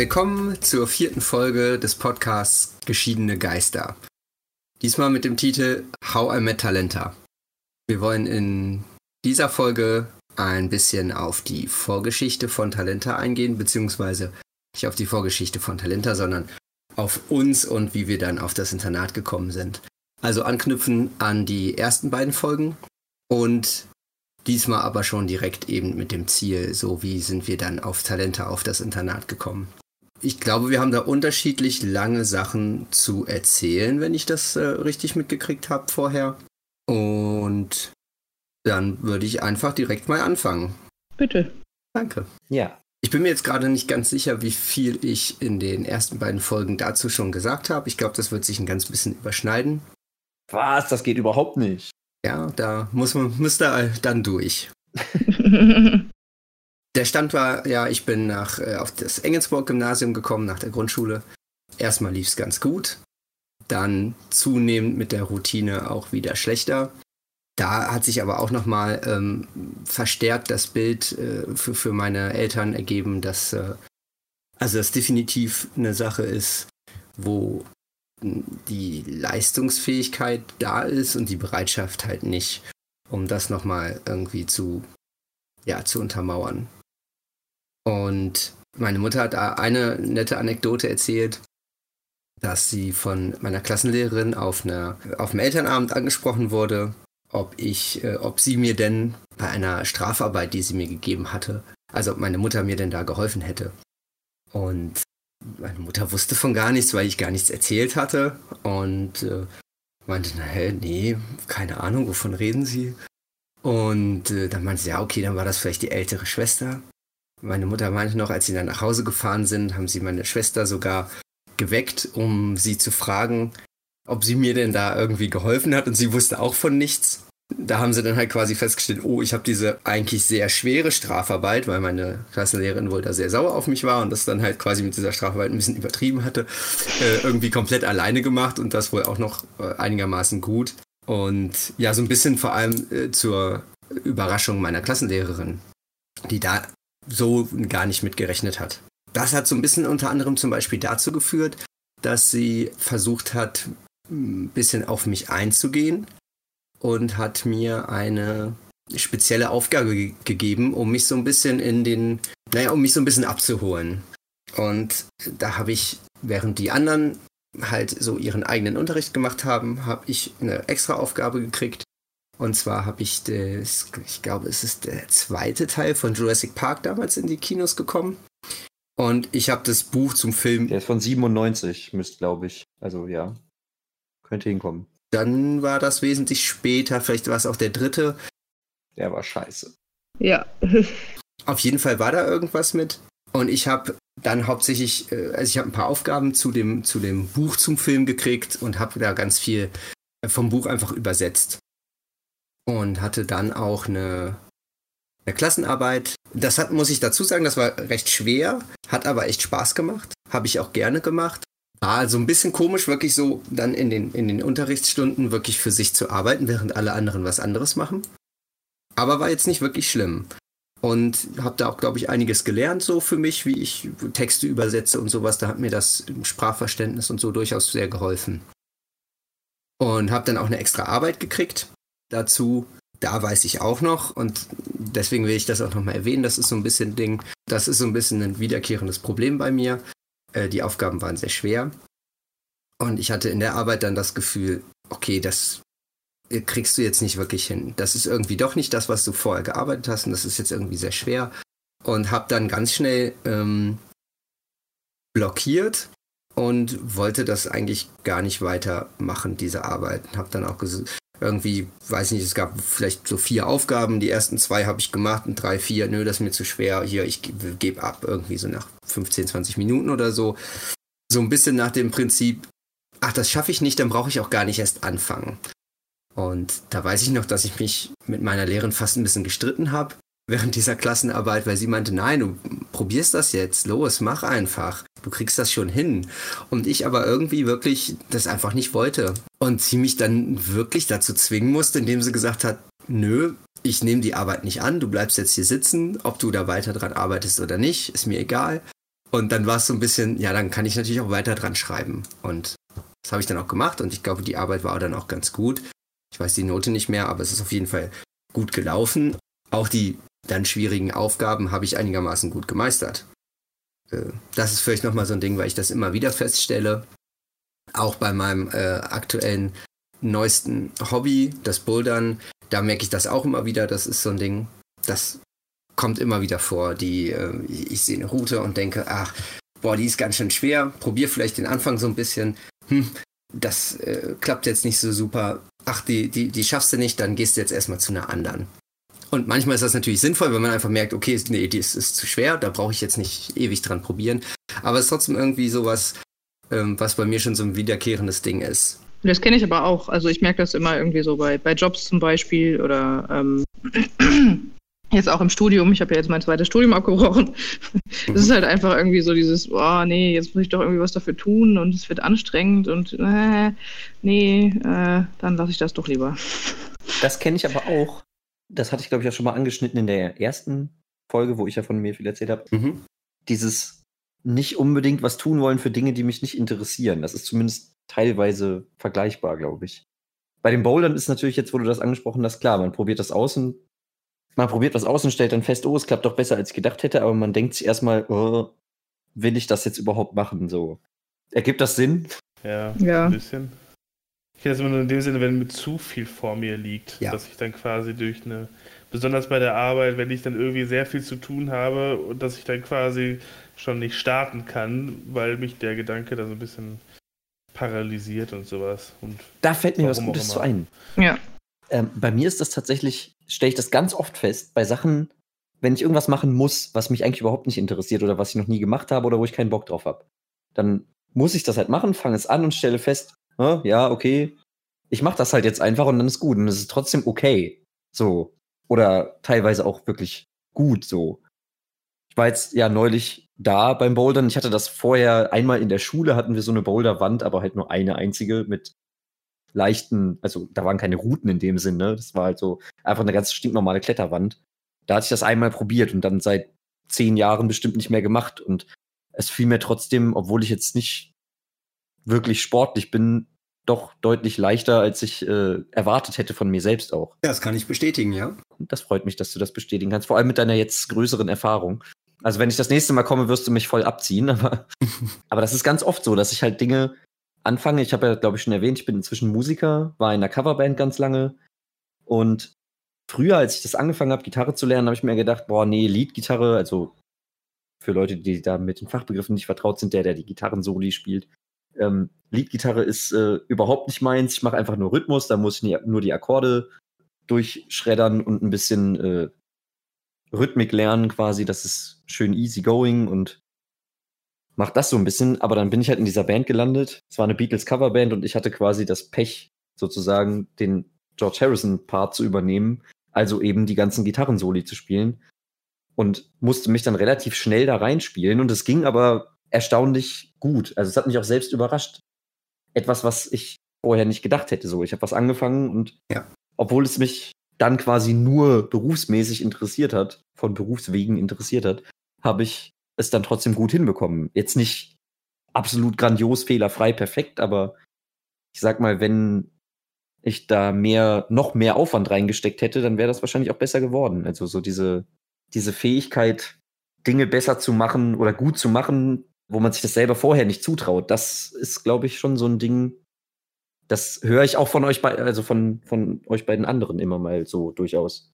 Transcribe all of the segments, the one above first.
Willkommen zur vierten Folge des Podcasts Geschiedene Geister. Diesmal mit dem Titel How I Met Talenta. Wir wollen in dieser Folge ein bisschen auf die Vorgeschichte von Talenta eingehen, beziehungsweise nicht auf die Vorgeschichte von Talenta, sondern auf uns und wie wir dann auf das Internat gekommen sind. Also anknüpfen an die ersten beiden Folgen und diesmal aber schon direkt eben mit dem Ziel, so wie sind wir dann auf Talente auf das Internat gekommen. Ich glaube, wir haben da unterschiedlich lange Sachen zu erzählen, wenn ich das äh, richtig mitgekriegt habe vorher. Und dann würde ich einfach direkt mal anfangen. Bitte. Danke. Ja. Ich bin mir jetzt gerade nicht ganz sicher, wie viel ich in den ersten beiden Folgen dazu schon gesagt habe. Ich glaube, das wird sich ein ganz bisschen überschneiden. Was? Das geht überhaupt nicht. Ja, da muss man, müsste dann durch. der Stand war, ja, ich bin nach, äh, auf das Engelsburg-Gymnasium gekommen, nach der Grundschule. Erstmal lief es ganz gut. Dann zunehmend mit der Routine auch wieder schlechter. Da hat sich aber auch nochmal ähm, verstärkt das Bild äh, für, für meine Eltern ergeben, dass äh, also das definitiv eine Sache ist, wo die Leistungsfähigkeit da ist und die Bereitschaft halt nicht, um das nochmal irgendwie zu, ja, zu untermauern. Und meine Mutter hat eine nette Anekdote erzählt, dass sie von meiner Klassenlehrerin auf, einer, auf einem Elternabend angesprochen wurde, ob ich, äh, ob sie mir denn bei einer Strafarbeit, die sie mir gegeben hatte, also ob meine Mutter mir denn da geholfen hätte. Und meine Mutter wusste von gar nichts, weil ich gar nichts erzählt hatte und äh, meinte, na hä, nee, keine Ahnung, wovon reden Sie? Und äh, dann meinte sie, ja, okay, dann war das vielleicht die ältere Schwester. Meine Mutter meinte noch, als sie dann nach Hause gefahren sind, haben sie meine Schwester sogar geweckt, um sie zu fragen, ob sie mir denn da irgendwie geholfen hat und sie wusste auch von nichts. Da haben sie dann halt quasi festgestellt, oh, ich habe diese eigentlich sehr schwere Strafarbeit, weil meine Klassenlehrerin wohl da sehr sauer auf mich war und das dann halt quasi mit dieser Strafarbeit ein bisschen übertrieben hatte, äh, irgendwie komplett alleine gemacht und das wohl auch noch äh, einigermaßen gut. Und ja, so ein bisschen vor allem äh, zur Überraschung meiner Klassenlehrerin, die da so gar nicht mitgerechnet hat. Das hat so ein bisschen unter anderem zum Beispiel dazu geführt, dass sie versucht hat, ein bisschen auf mich einzugehen und hat mir eine spezielle Aufgabe ge gegeben, um mich so ein bisschen in den, naja, um mich so ein bisschen abzuholen. Und da habe ich, während die anderen halt so ihren eigenen Unterricht gemacht haben, habe ich eine extra Aufgabe gekriegt. Und zwar habe ich das, ich glaube, es ist der zweite Teil von Jurassic Park damals in die Kinos gekommen. Und ich habe das Buch zum Film. Der ist von 97, müsste, glaube ich. Also ja. Könnte hinkommen. Dann war das wesentlich später, vielleicht war es auch der dritte. Der war scheiße. Ja. Auf jeden Fall war da irgendwas mit. Und ich habe dann hauptsächlich, äh, also ich habe ein paar Aufgaben zu dem, zu dem Buch zum Film gekriegt und habe da ganz viel vom Buch einfach übersetzt. Und hatte dann auch eine, eine Klassenarbeit. Das hat, muss ich dazu sagen, das war recht schwer, hat aber echt Spaß gemacht. Habe ich auch gerne gemacht. Ah, so ein bisschen komisch, wirklich so dann in den, in den Unterrichtsstunden wirklich für sich zu arbeiten, während alle anderen was anderes machen. Aber war jetzt nicht wirklich schlimm. Und habe da auch, glaube ich, einiges gelernt, so für mich, wie ich Texte übersetze und sowas. Da hat mir das Sprachverständnis und so durchaus sehr geholfen. Und habe dann auch eine extra Arbeit gekriegt dazu. Da weiß ich auch noch und deswegen will ich das auch nochmal erwähnen. Das ist so ein bisschen Ding, das ist so ein bisschen ein wiederkehrendes Problem bei mir. Äh, die Aufgaben waren sehr schwer. Und ich hatte in der Arbeit dann das Gefühl, okay, das kriegst du jetzt nicht wirklich hin. Das ist irgendwie doch nicht das, was du vorher gearbeitet hast und das ist jetzt irgendwie sehr schwer. Und habe dann ganz schnell ähm, blockiert und wollte das eigentlich gar nicht weitermachen, diese Arbeit. Habe dann auch irgendwie, weiß nicht, es gab vielleicht so vier Aufgaben. Die ersten zwei habe ich gemacht und drei, vier, nö, das ist mir zu schwer. Hier, ich gebe ab, irgendwie so nach 15, 20 Minuten oder so. So ein bisschen nach dem Prinzip, ach, das schaffe ich nicht, dann brauche ich auch gar nicht erst anfangen. Und da weiß ich noch, dass ich mich mit meiner Lehrerin fast ein bisschen gestritten habe während dieser Klassenarbeit, weil sie meinte, nein, du probierst das jetzt, los, mach einfach, du kriegst das schon hin. Und ich aber irgendwie wirklich das einfach nicht wollte. Und sie mich dann wirklich dazu zwingen musste, indem sie gesagt hat, nö, ich nehme die Arbeit nicht an, du bleibst jetzt hier sitzen, ob du da weiter dran arbeitest oder nicht, ist mir egal. Und dann war es so ein bisschen, ja, dann kann ich natürlich auch weiter dran schreiben. Und das habe ich dann auch gemacht und ich glaube, die Arbeit war dann auch ganz gut. Ich weiß die Note nicht mehr, aber es ist auf jeden Fall gut gelaufen. Auch die dann schwierigen Aufgaben habe ich einigermaßen gut gemeistert. Äh, das ist vielleicht nochmal so ein Ding, weil ich das immer wieder feststelle. Auch bei meinem äh, aktuellen neuesten Hobby, das Bouldern, da merke ich das auch immer wieder. Das ist so ein Ding, das kommt immer wieder vor. Die, äh, ich sehe eine Route und denke, ach, boah, die ist ganz schön schwer. Probier vielleicht den Anfang so ein bisschen. Hm, das äh, klappt jetzt nicht so super. Ach, die, die, die schaffst du nicht, dann gehst du jetzt erstmal zu einer anderen. Und manchmal ist das natürlich sinnvoll, wenn man einfach merkt, okay, nee, die ist, ist zu schwer, da brauche ich jetzt nicht ewig dran probieren. Aber es ist trotzdem irgendwie sowas, ähm, was bei mir schon so ein wiederkehrendes Ding ist. Das kenne ich aber auch. Also ich merke das immer irgendwie so bei, bei Jobs zum Beispiel oder ähm, jetzt auch im Studium. Ich habe ja jetzt mein zweites Studium abgebrochen. Das ist halt einfach irgendwie so dieses, oh nee, jetzt muss ich doch irgendwie was dafür tun und es wird anstrengend und äh, nee, äh, dann lasse ich das doch lieber. Das kenne ich aber auch das hatte ich, glaube ich, auch schon mal angeschnitten in der ersten Folge, wo ich ja von mir viel erzählt habe. Mhm. Dieses nicht unbedingt was tun wollen für Dinge, die mich nicht interessieren. Das ist zumindest teilweise vergleichbar, glaube ich. Bei den Bouldern ist natürlich jetzt, wo du das angesprochen hast, klar, man probiert das aus und man probiert was aus und stellt dann fest, oh, es klappt doch besser, als ich gedacht hätte, aber man denkt sich erstmal, oh, will ich das jetzt überhaupt machen? So. Ergibt das Sinn? Ja, ja. ein bisschen. Ich kenne das immer nur in dem Sinne, wenn mit zu viel vor mir liegt, ja. dass ich dann quasi durch eine, besonders bei der Arbeit, wenn ich dann irgendwie sehr viel zu tun habe und dass ich dann quasi schon nicht starten kann, weil mich der Gedanke da so ein bisschen paralysiert und sowas. Und da fällt mir was Gutes zu ein. Ja. Ähm, bei mir ist das tatsächlich, stelle ich das ganz oft fest, bei Sachen, wenn ich irgendwas machen muss, was mich eigentlich überhaupt nicht interessiert oder was ich noch nie gemacht habe oder wo ich keinen Bock drauf habe, dann muss ich das halt machen, fange es an und stelle fest, ja, okay, ich mache das halt jetzt einfach und dann ist gut und es ist trotzdem okay. So. Oder teilweise auch wirklich gut so. Ich war jetzt ja neulich da beim Bouldern. Ich hatte das vorher einmal in der Schule, hatten wir so eine Boulderwand, aber halt nur eine einzige mit leichten, also da waren keine Routen in dem Sinne. Das war halt so einfach eine ganz stinknormale Kletterwand. Da hatte ich das einmal probiert und dann seit zehn Jahren bestimmt nicht mehr gemacht. Und es fiel mir trotzdem, obwohl ich jetzt nicht wirklich sportlich bin, doch deutlich leichter, als ich äh, erwartet hätte von mir selbst auch. Ja, das kann ich bestätigen, ja. Das freut mich, dass du das bestätigen kannst, vor allem mit deiner jetzt größeren Erfahrung. Also wenn ich das nächste Mal komme, wirst du mich voll abziehen, aber, aber das ist ganz oft so, dass ich halt Dinge anfange. Ich habe ja, glaube ich, schon erwähnt, ich bin inzwischen Musiker, war in einer Coverband ganz lange und früher, als ich das angefangen habe, Gitarre zu lernen, habe ich mir gedacht, boah, nee, Leadgitarre, also für Leute, die da mit den Fachbegriffen nicht vertraut sind, der, der die Gitarren-Soli spielt, ähm, Leadgitarre ist äh, überhaupt nicht meins. Ich mache einfach nur Rhythmus, da muss ich nie, nur die Akkorde durchschreddern und ein bisschen äh, Rhythmik lernen quasi. Das ist schön easy going und mache das so ein bisschen. Aber dann bin ich halt in dieser Band gelandet. Es war eine Beatles Coverband und ich hatte quasi das Pech, sozusagen den George Harrison Part zu übernehmen. Also eben die ganzen Gitarrensoli zu spielen. Und musste mich dann relativ schnell da reinspielen. Und es ging aber erstaunlich gut. Also es hat mich auch selbst überrascht. Etwas, was ich vorher nicht gedacht hätte. So, ich habe was angefangen und ja. obwohl es mich dann quasi nur berufsmäßig interessiert hat, von Berufswegen interessiert hat, habe ich es dann trotzdem gut hinbekommen. Jetzt nicht absolut grandios, fehlerfrei, perfekt, aber ich sag mal, wenn ich da mehr, noch mehr Aufwand reingesteckt hätte, dann wäre das wahrscheinlich auch besser geworden. Also so diese, diese Fähigkeit, Dinge besser zu machen oder gut zu machen, wo man sich das selber vorher nicht zutraut. Das ist, glaube ich, schon so ein Ding. Das höre ich auch von euch bei, also von, von euch beiden anderen immer mal so durchaus.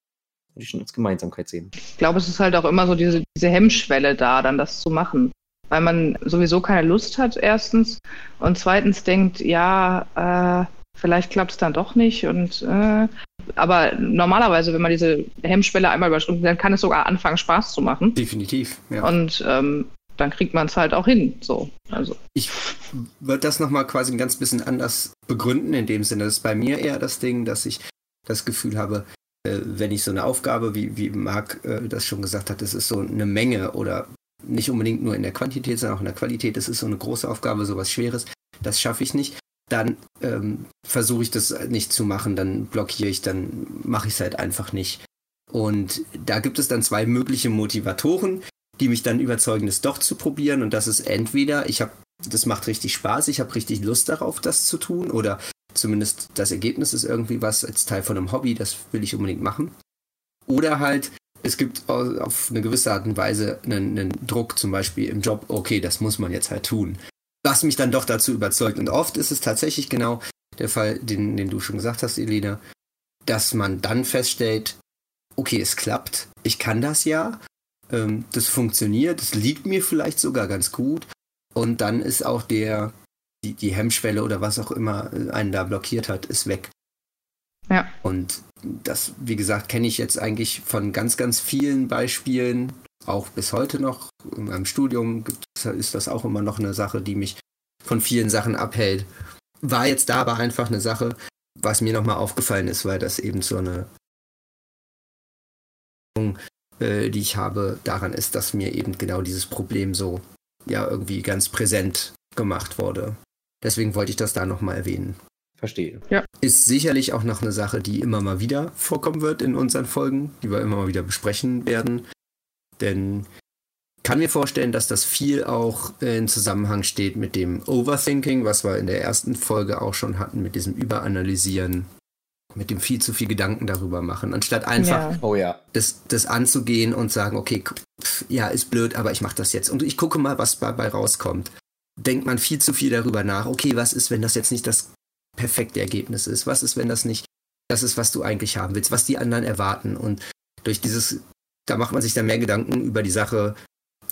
Würde ich schon als Gemeinsamkeit sehen. Ich glaube, es ist halt auch immer so diese, diese Hemmschwelle da, dann das zu machen. Weil man sowieso keine Lust hat, erstens. Und zweitens denkt, ja, äh, vielleicht klappt es dann doch nicht. Und äh, aber normalerweise, wenn man diese Hemmschwelle einmal überschritten, dann kann es sogar anfangen, Spaß zu machen. Definitiv. Ja. Und ähm, dann kriegt man es halt auch hin. So, also. Ich würde das nochmal quasi ein ganz bisschen anders begründen, in dem Sinne. Das ist bei mir eher das Ding, dass ich das Gefühl habe, äh, wenn ich so eine Aufgabe, wie, wie Marc äh, das schon gesagt hat, das ist so eine Menge oder nicht unbedingt nur in der Quantität, sondern auch in der Qualität, das ist so eine große Aufgabe, sowas Schweres, das schaffe ich nicht. Dann ähm, versuche ich das nicht zu machen, dann blockiere ich, dann mache ich es halt einfach nicht. Und da gibt es dann zwei mögliche Motivatoren die mich dann überzeugen, das doch zu probieren. Und das ist entweder, ich habe, das macht richtig Spaß, ich habe richtig Lust darauf, das zu tun, oder zumindest das Ergebnis ist irgendwie was als Teil von einem Hobby, das will ich unbedingt machen. Oder halt, es gibt auf eine gewisse Art und Weise einen, einen Druck, zum Beispiel im Job, okay, das muss man jetzt halt tun. Was mich dann doch dazu überzeugt. Und oft ist es tatsächlich genau der Fall, den, den du schon gesagt hast, Elena, dass man dann feststellt, okay, es klappt, ich kann das ja, ähm, das funktioniert, das liegt mir vielleicht sogar ganz gut. Und dann ist auch der, die, die Hemmschwelle oder was auch immer einen da blockiert hat, ist weg. Ja. Und das, wie gesagt, kenne ich jetzt eigentlich von ganz, ganz vielen Beispielen, auch bis heute noch. In meinem Studium ist das auch immer noch eine Sache, die mich von vielen Sachen abhält. War jetzt da aber einfach eine Sache, was mir nochmal aufgefallen ist, weil das eben so eine äh, die ich habe, daran ist, dass mir eben genau dieses Problem so ja irgendwie ganz präsent gemacht wurde. Deswegen wollte ich das da nochmal erwähnen. Verstehe. Ja. Ist sicherlich auch noch eine Sache, die immer mal wieder vorkommen wird in unseren Folgen, die wir immer mal wieder besprechen werden. Denn kann mir vorstellen, dass das viel auch in Zusammenhang steht mit dem Overthinking, was wir in der ersten Folge auch schon hatten, mit diesem Überanalysieren, mit dem viel zu viel Gedanken darüber machen, anstatt einfach ja. Oh, ja. Das, das anzugehen und sagen, okay, pff, ja, ist blöd, aber ich mache das jetzt und ich gucke mal, was dabei rauskommt. Denkt man viel zu viel darüber nach, okay, was ist, wenn das jetzt nicht das perfekte Ergebnis ist? Was ist, wenn das nicht das ist, was du eigentlich haben willst, was die anderen erwarten? Und durch dieses, da macht man sich dann mehr Gedanken über die Sache,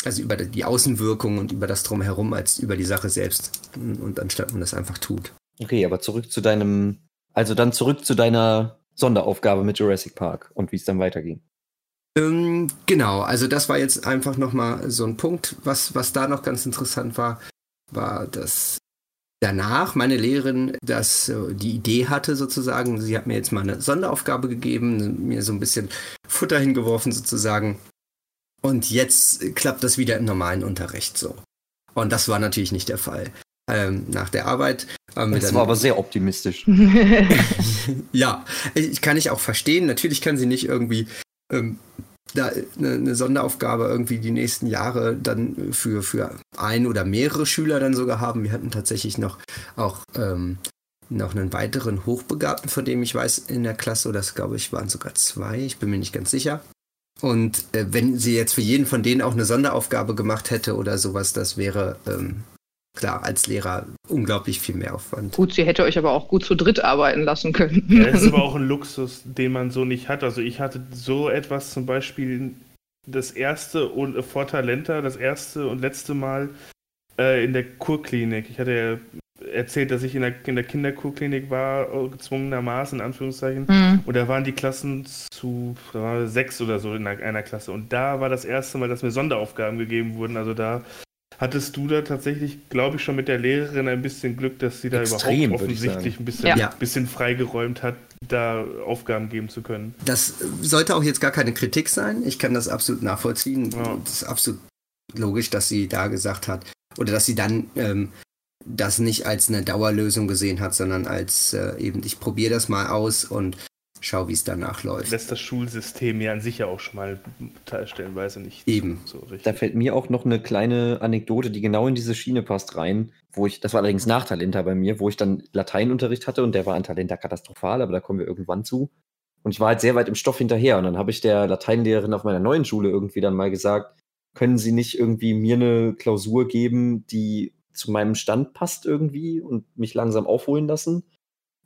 also über die Außenwirkung und über das Drumherum, als über die Sache selbst. Und anstatt man das einfach tut. Okay, aber zurück zu deinem, also dann zurück zu deiner Sonderaufgabe mit Jurassic Park und wie es dann weiterging. Ähm, genau, also das war jetzt einfach nochmal so ein Punkt, was, was da noch ganz interessant war, war, dass danach meine Lehrerin das, die Idee hatte sozusagen, sie hat mir jetzt mal eine Sonderaufgabe gegeben, mir so ein bisschen Futter hingeworfen sozusagen. Und jetzt klappt das wieder im normalen Unterricht so. Und das war natürlich nicht der Fall. Ähm, nach der Arbeit. Ähm, das war aber sehr optimistisch. ja, ich, kann ich auch verstehen. Natürlich kann sie nicht irgendwie ähm, da eine, eine, Sonderaufgabe irgendwie die nächsten Jahre dann für, für ein oder mehrere Schüler dann sogar haben. Wir hatten tatsächlich noch auch ähm, noch einen weiteren Hochbegabten, von dem ich weiß, in der Klasse, oder das glaube ich waren sogar zwei, ich bin mir nicht ganz sicher. Und äh, wenn sie jetzt für jeden von denen auch eine Sonderaufgabe gemacht hätte oder sowas, das wäre ähm, klar, als Lehrer unglaublich viel mehr Aufwand. Gut, sie hätte euch aber auch gut zu dritt arbeiten lassen können. Ja, das ist aber auch ein Luxus, den man so nicht hat. Also ich hatte so etwas zum Beispiel das erste und äh, vor Talenta, das erste und letzte Mal äh, in der Kurklinik. Ich hatte ja erzählt, dass ich in der, in der Kinderkurklinik war, äh, gezwungenermaßen, in Anführungszeichen. Mhm. Und da waren die Klassen zu sechs oder so in einer Klasse. Und da war das erste Mal, dass mir Sonderaufgaben gegeben wurden. Also da Hattest du da tatsächlich, glaube ich, schon mit der Lehrerin ein bisschen Glück, dass sie da Extrem, überhaupt offensichtlich ein bisschen, ja. bisschen freigeräumt hat, da Aufgaben geben zu können? Das sollte auch jetzt gar keine Kritik sein. Ich kann das absolut nachvollziehen. Ja. Das ist absolut logisch, dass sie da gesagt hat, oder dass sie dann ähm, das nicht als eine Dauerlösung gesehen hat, sondern als äh, eben, ich probiere das mal aus und schau, wie es danach läuft. Lässt das Schulsystem ja an sich ja auch schon mal stellenweise nicht Eben. So richtig. Da fällt mir auch noch eine kleine Anekdote, die genau in diese Schiene passt rein, wo ich, das war allerdings nach Talenta bei mir, wo ich dann Lateinunterricht hatte und der war an Talenta katastrophal, aber da kommen wir irgendwann zu. Und ich war halt sehr weit im Stoff hinterher und dann habe ich der Lateinlehrerin auf meiner neuen Schule irgendwie dann mal gesagt, können Sie nicht irgendwie mir eine Klausur geben, die zu meinem Stand passt irgendwie und mich langsam aufholen lassen?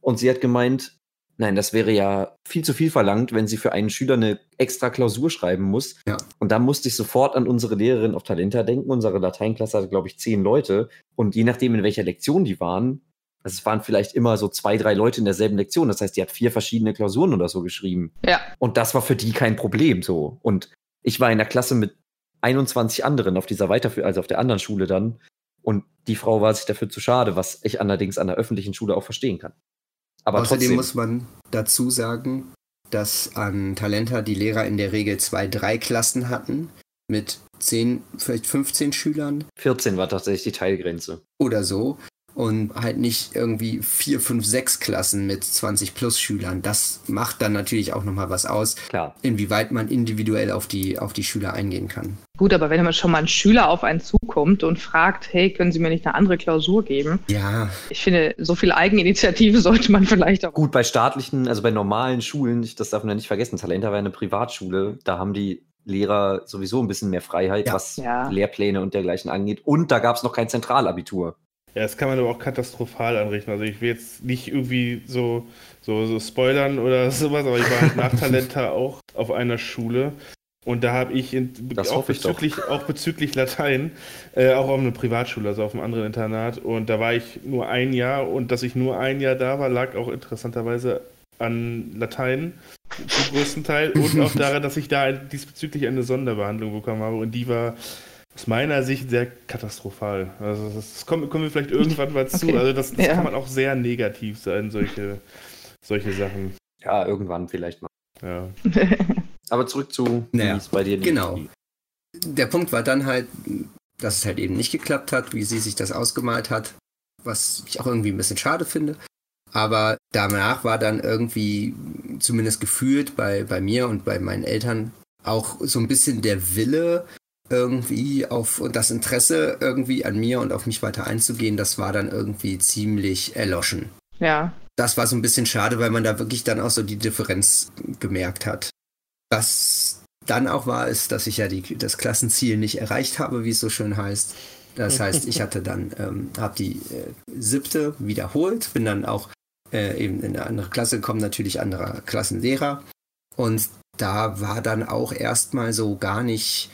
Und sie hat gemeint, Nein, das wäre ja viel zu viel verlangt, wenn sie für einen Schüler eine extra Klausur schreiben muss. Ja. Und da musste ich sofort an unsere Lehrerin auf Talenta denken. Unsere Lateinklasse hatte, glaube ich, zehn Leute. Und je nachdem, in welcher Lektion die waren, also es waren vielleicht immer so zwei, drei Leute in derselben Lektion. Das heißt, die hat vier verschiedene Klausuren oder so geschrieben. Ja. Und das war für die kein Problem so. Und ich war in der Klasse mit 21 anderen auf dieser Weiterführung, also auf der anderen Schule dann. Und die Frau war sich dafür zu schade, was ich allerdings an der öffentlichen Schule auch verstehen kann. Aber Außerdem trotzdem. muss man dazu sagen, dass an Talenta die Lehrer in der Regel zwei, drei Klassen hatten mit 10, vielleicht 15 Schülern. 14 war tatsächlich die Teilgrenze. Oder so. Und halt nicht irgendwie vier, fünf, sechs Klassen mit 20 plus Schülern. Das macht dann natürlich auch nochmal was aus, Klar. inwieweit man individuell auf die, auf die Schüler eingehen kann. Gut, aber wenn schon mal ein Schüler auf einen zukommt und fragt, hey, können Sie mir nicht eine andere Klausur geben? Ja. Ich finde, so viel Eigeninitiative sollte man vielleicht auch. Gut, bei staatlichen, also bei normalen Schulen, das darf man ja nicht vergessen, Talenta war eine Privatschule, da haben die Lehrer sowieso ein bisschen mehr Freiheit, ja. was ja. Lehrpläne und dergleichen angeht. Und da gab es noch kein Zentralabitur. Ja, das kann man aber auch katastrophal anrichten. Also ich will jetzt nicht irgendwie so, so, so spoilern oder sowas, aber ich war halt nach Talenta auch auf einer Schule. Und da habe ich, in, auch, bezüglich, auch bezüglich Latein, äh, auch auf einer Privatschule, also auf einem anderen Internat. Und da war ich nur ein Jahr und dass ich nur ein Jahr da war, lag auch interessanterweise an Latein zum größten Teil und auch daran, dass ich da diesbezüglich eine Sonderbehandlung bekommen habe. Und die war aus meiner Sicht sehr katastrophal. Also das kommen, kommen wir vielleicht irgendwann mal zu. Okay. Also das, das ja. kann man auch sehr negativ sein, solche, solche Sachen. Ja, irgendwann vielleicht mal. Ja. Aber zurück zu, naja, wie es bei dir nicht Genau. Der Punkt war dann halt, dass es halt eben nicht geklappt hat, wie sie sich das ausgemalt hat, was ich auch irgendwie ein bisschen schade finde. Aber danach war dann irgendwie, zumindest gefühlt bei, bei mir und bei meinen Eltern, auch so ein bisschen der Wille, irgendwie auf das Interesse irgendwie an mir und auf mich weiter einzugehen, das war dann irgendwie ziemlich erloschen. Ja. Das war so ein bisschen schade, weil man da wirklich dann auch so die Differenz gemerkt hat. Was dann auch war, ist, dass ich ja die, das Klassenziel nicht erreicht habe, wie es so schön heißt. Das heißt, ich hatte dann, ähm, habe die äh, siebte wiederholt, bin dann auch äh, eben in eine andere Klasse gekommen, natürlich anderer Klassenlehrer. Und da war dann auch erstmal so gar nicht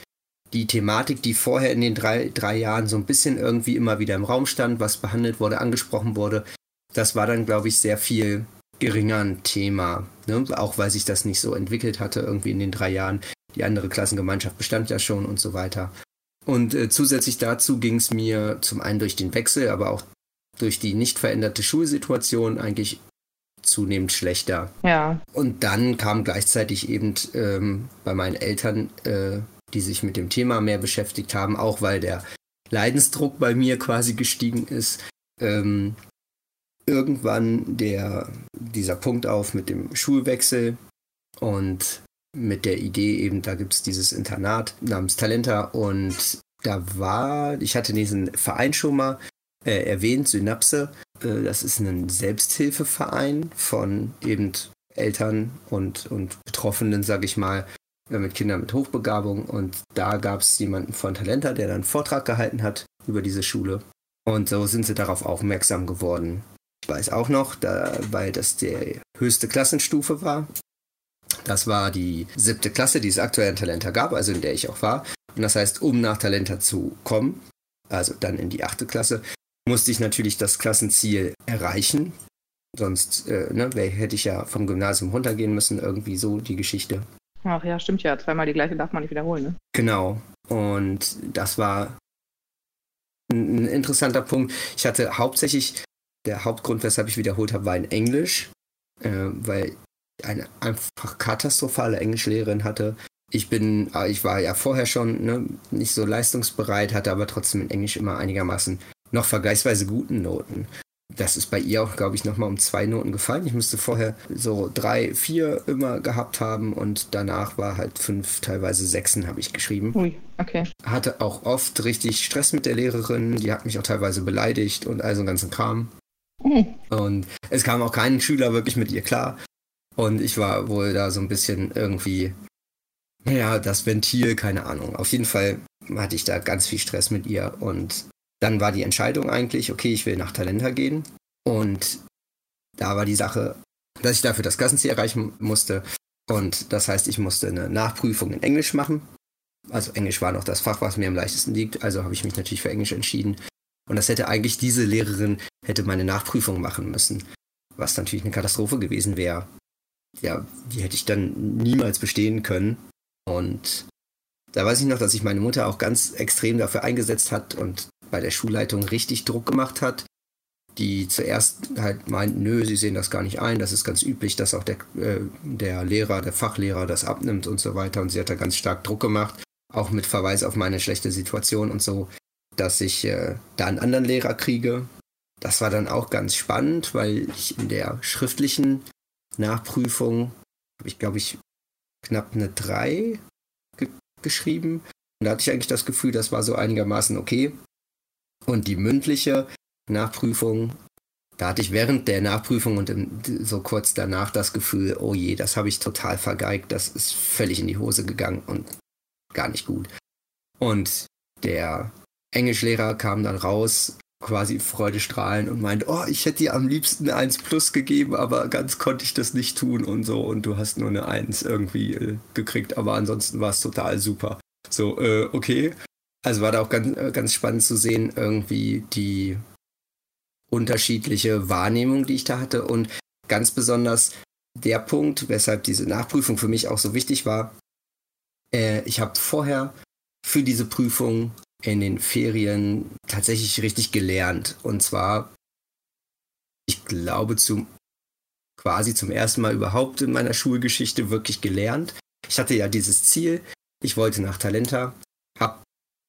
die Thematik, die vorher in den drei, drei Jahren so ein bisschen irgendwie immer wieder im Raum stand, was behandelt wurde, angesprochen wurde, das war dann, glaube ich, sehr viel geringer ein Thema. Ne? Auch weil sich das nicht so entwickelt hatte irgendwie in den drei Jahren. Die andere Klassengemeinschaft bestand ja schon und so weiter. Und äh, zusätzlich dazu ging es mir zum einen durch den Wechsel, aber auch durch die nicht veränderte Schulsituation eigentlich zunehmend schlechter. Ja. Und dann kam gleichzeitig eben ähm, bei meinen Eltern äh, die sich mit dem Thema mehr beschäftigt haben, auch weil der Leidensdruck bei mir quasi gestiegen ist. Ähm, irgendwann der, dieser Punkt auf mit dem Schulwechsel und mit der Idee eben, da gibt es dieses Internat namens Talenta und da war, ich hatte diesen Verein schon mal äh, erwähnt, Synapse. Äh, das ist ein Selbsthilfeverein von eben Eltern und, und Betroffenen, sage ich mal, mit Kindern mit Hochbegabung. Und da gab es jemanden von Talenta, der dann einen Vortrag gehalten hat über diese Schule. Und so sind sie darauf aufmerksam geworden. Ich weiß auch noch, da, weil das die höchste Klassenstufe war. Das war die siebte Klasse, die es aktuell in Talenta gab, also in der ich auch war. Und das heißt, um nach Talenta zu kommen, also dann in die achte Klasse, musste ich natürlich das Klassenziel erreichen. Sonst äh, ne, hätte ich ja vom Gymnasium runtergehen müssen, irgendwie so die Geschichte. Ach ja, stimmt ja. Zweimal die gleiche darf man nicht wiederholen, ne? Genau. Und das war ein, interessanter Punkt. Ich hatte hauptsächlich, der Hauptgrund, weshalb ich wiederholt habe, war in Englisch, äh, weil ich eine einfach katastrophale Englischlehrerin hatte. Ich bin, äh, ich war ja vorher schon ne, nicht so leistungsbereit, hatte aber trotzdem in Englisch immer einigermaßen noch vergleichsweise guten Noten. Das ist bei ihr auch, glaube ich, nochmal um zwei Noten gefallen. Ich müsste vorher so drei, vier immer gehabt haben und danach war halt fünf, teilweise sechsen habe ich geschrieben. Ui, okay. Hatte auch oft richtig Stress mit der Lehrerin, die hat mich auch teilweise beleidigt und all so einen ganzen Kram. Mhm. Und es kam auch kein Schüler wirklich mit ihr klar. Und ich war wohl da so ein bisschen irgendwie, ja, das Ventil, keine Ahnung. Auf jeden Fall hatte ich da ganz viel Stress mit ihr und dann war die Entscheidung eigentlich, okay, ich will nach Talenta gehen. Und da war die Sache, dass ich dafür das Klassenziel erreichen musste. Und das heißt, ich musste eine Nachprüfung in Englisch machen. Also Englisch war noch das Fach, was mir am leichtesten liegt. Also habe ich mich natürlich für Englisch entschieden. Und das hätte eigentlich diese Lehrerin, hätte meine Nachprüfung machen müssen. Was natürlich eine Katastrophe gewesen wäre. Ja, die hätte ich dann niemals bestehen können. Und da weiß ich noch, dass sich meine Mutter auch ganz extrem dafür eingesetzt hat und bei der Schulleitung richtig Druck gemacht hat, die zuerst halt meinten, nö, sie sehen das gar nicht ein, das ist ganz üblich, dass auch der, äh, der Lehrer, der Fachlehrer das abnimmt und so weiter. Und sie hat da ganz stark Druck gemacht, auch mit Verweis auf meine schlechte Situation und so, dass ich äh, da einen anderen Lehrer kriege. das war dann auch ganz spannend, weil ich in der schriftlichen Nachprüfung habe ich, glaube ich, knapp eine 3 ge geschrieben. Und da hatte ich eigentlich das Gefühl, das war so einigermaßen okay. Und die mündliche Nachprüfung, da hatte ich während der Nachprüfung und so kurz danach das Gefühl, oh je, das habe ich total vergeigt, das ist völlig in die Hose gegangen und gar nicht gut. Und der Englischlehrer kam dann raus, quasi freudestrahlend und meint, oh, ich hätte dir am liebsten eine 1 plus gegeben, aber ganz konnte ich das nicht tun und so und du hast nur eine 1 irgendwie äh, gekriegt, aber ansonsten war es total super. So, äh, okay. Also war da auch ganz, äh, ganz spannend zu sehen, irgendwie die unterschiedliche Wahrnehmung, die ich da hatte und ganz besonders der Punkt, weshalb diese Nachprüfung für mich auch so wichtig war. Äh, ich habe vorher für diese Prüfung in den Ferien tatsächlich richtig gelernt. Und zwar, ich glaube, zum, quasi zum ersten Mal überhaupt in meiner Schulgeschichte wirklich gelernt. Ich hatte ja dieses Ziel, ich wollte nach Talenta,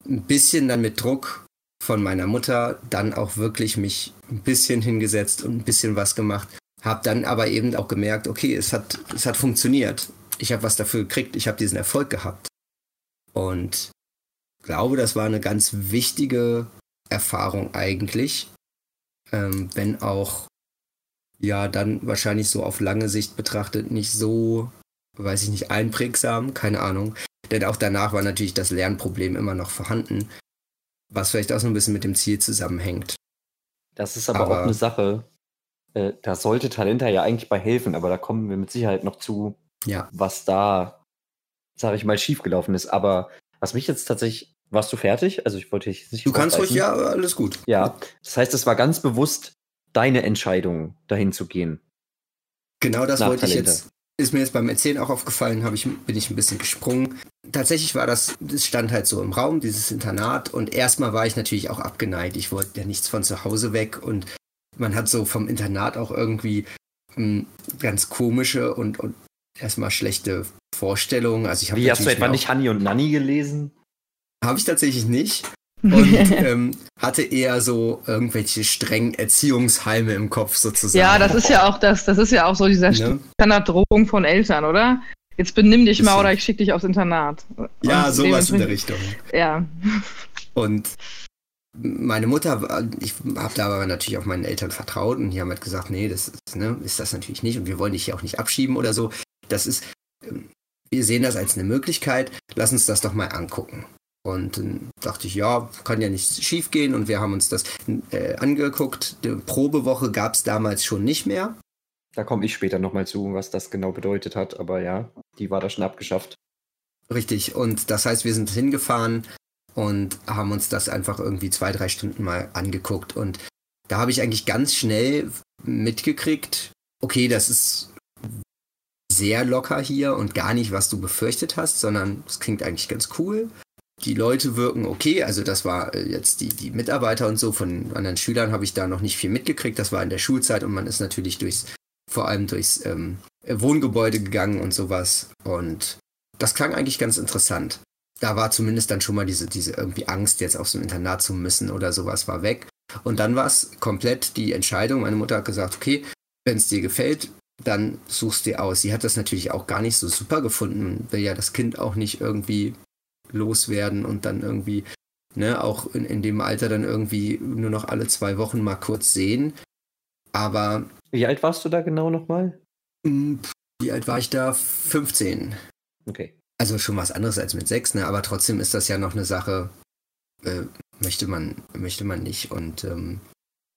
ein bisschen dann mit Druck von meiner Mutter dann auch wirklich mich ein bisschen hingesetzt und ein bisschen was gemacht. Habe dann aber eben auch gemerkt, okay, es hat, es hat funktioniert. Ich habe was dafür gekriegt, ich habe diesen Erfolg gehabt. Und glaube, das war eine ganz wichtige Erfahrung eigentlich, ähm, wenn auch ja dann wahrscheinlich so auf lange Sicht betrachtet nicht so, weiß ich nicht, einprägsam, keine Ahnung. Denn auch danach war natürlich das Lernproblem immer noch vorhanden, was vielleicht auch so ein bisschen mit dem Ziel zusammenhängt. Das ist aber, aber auch eine Sache, äh, da sollte Talenta ja eigentlich bei helfen, aber da kommen wir mit Sicherheit noch zu, ja. was da, sage ich mal, schiefgelaufen ist. Aber was mich jetzt tatsächlich warst du fertig? Also ich wollte dich nicht. Du kannst ruhig, ja, alles gut. Ja, das heißt, es war ganz bewusst deine Entscheidung, dahin zu gehen. Genau das wollte Talente. ich jetzt. Ist mir jetzt beim Erzählen auch aufgefallen, ich, bin ich ein bisschen gesprungen. Tatsächlich war das, das stand halt so im Raum, dieses Internat. Und erstmal war ich natürlich auch abgeneigt. Ich wollte ja nichts von zu Hause weg. Und man hat so vom Internat auch irgendwie hm, ganz komische und, und erstmal schlechte Vorstellungen. Also ich Wie hast du etwa nicht Hanni und Nanni gelesen? Habe ich tatsächlich nicht. Und ähm, hatte eher so irgendwelche strengen Erziehungsheime im Kopf sozusagen. Ja, das ist ja auch das, das ist ja auch so dieser ne? Standarddrohung von Eltern, oder? Jetzt benimm dich mal oder ich schicke dich aufs Internat. Ja, Und sowas in der Richtung. Ja. Und meine Mutter, ich habe da aber natürlich auch meinen Eltern vertraut und die haben halt gesagt, nee, das ist, ne, ist das natürlich nicht und wir wollen dich hier auch nicht abschieben oder so. Das ist, ähm, wir sehen das als eine Möglichkeit, lass uns das doch mal angucken. Und dann dachte ich, ja, kann ja nicht schief gehen. Und wir haben uns das äh, angeguckt. Die Probewoche gab es damals schon nicht mehr. Da komme ich später nochmal zu, was das genau bedeutet hat. Aber ja, die war da schon abgeschafft. Richtig. Und das heißt, wir sind hingefahren und haben uns das einfach irgendwie zwei, drei Stunden mal angeguckt. Und da habe ich eigentlich ganz schnell mitgekriegt, okay, das ist sehr locker hier und gar nicht, was du befürchtet hast, sondern es klingt eigentlich ganz cool die Leute wirken okay. Also das war äh, jetzt die, die Mitarbeiter und so. Von anderen Schülern habe ich da noch nicht viel mitgekriegt. Das war in der Schulzeit und man ist natürlich durchs, vor allem durchs ähm, Wohngebäude gegangen und sowas. Und das klang eigentlich ganz interessant. Da war zumindest dann schon mal diese, diese irgendwie Angst, jetzt auf so ein Internat zu müssen oder sowas, war weg. Und dann war es komplett die Entscheidung. Meine Mutter hat gesagt, okay, wenn es dir gefällt, dann suchst dir aus. Sie hat das natürlich auch gar nicht so super gefunden, will ja das Kind auch nicht irgendwie loswerden und dann irgendwie, ne, auch in, in dem Alter dann irgendwie nur noch alle zwei Wochen mal kurz sehen. Aber. Wie alt warst du da genau nochmal? Hm, wie alt war ich da? 15. Okay. Also schon was anderes als mit sechs, ne? Aber trotzdem ist das ja noch eine Sache, äh, möchte man, möchte man nicht. Und ähm,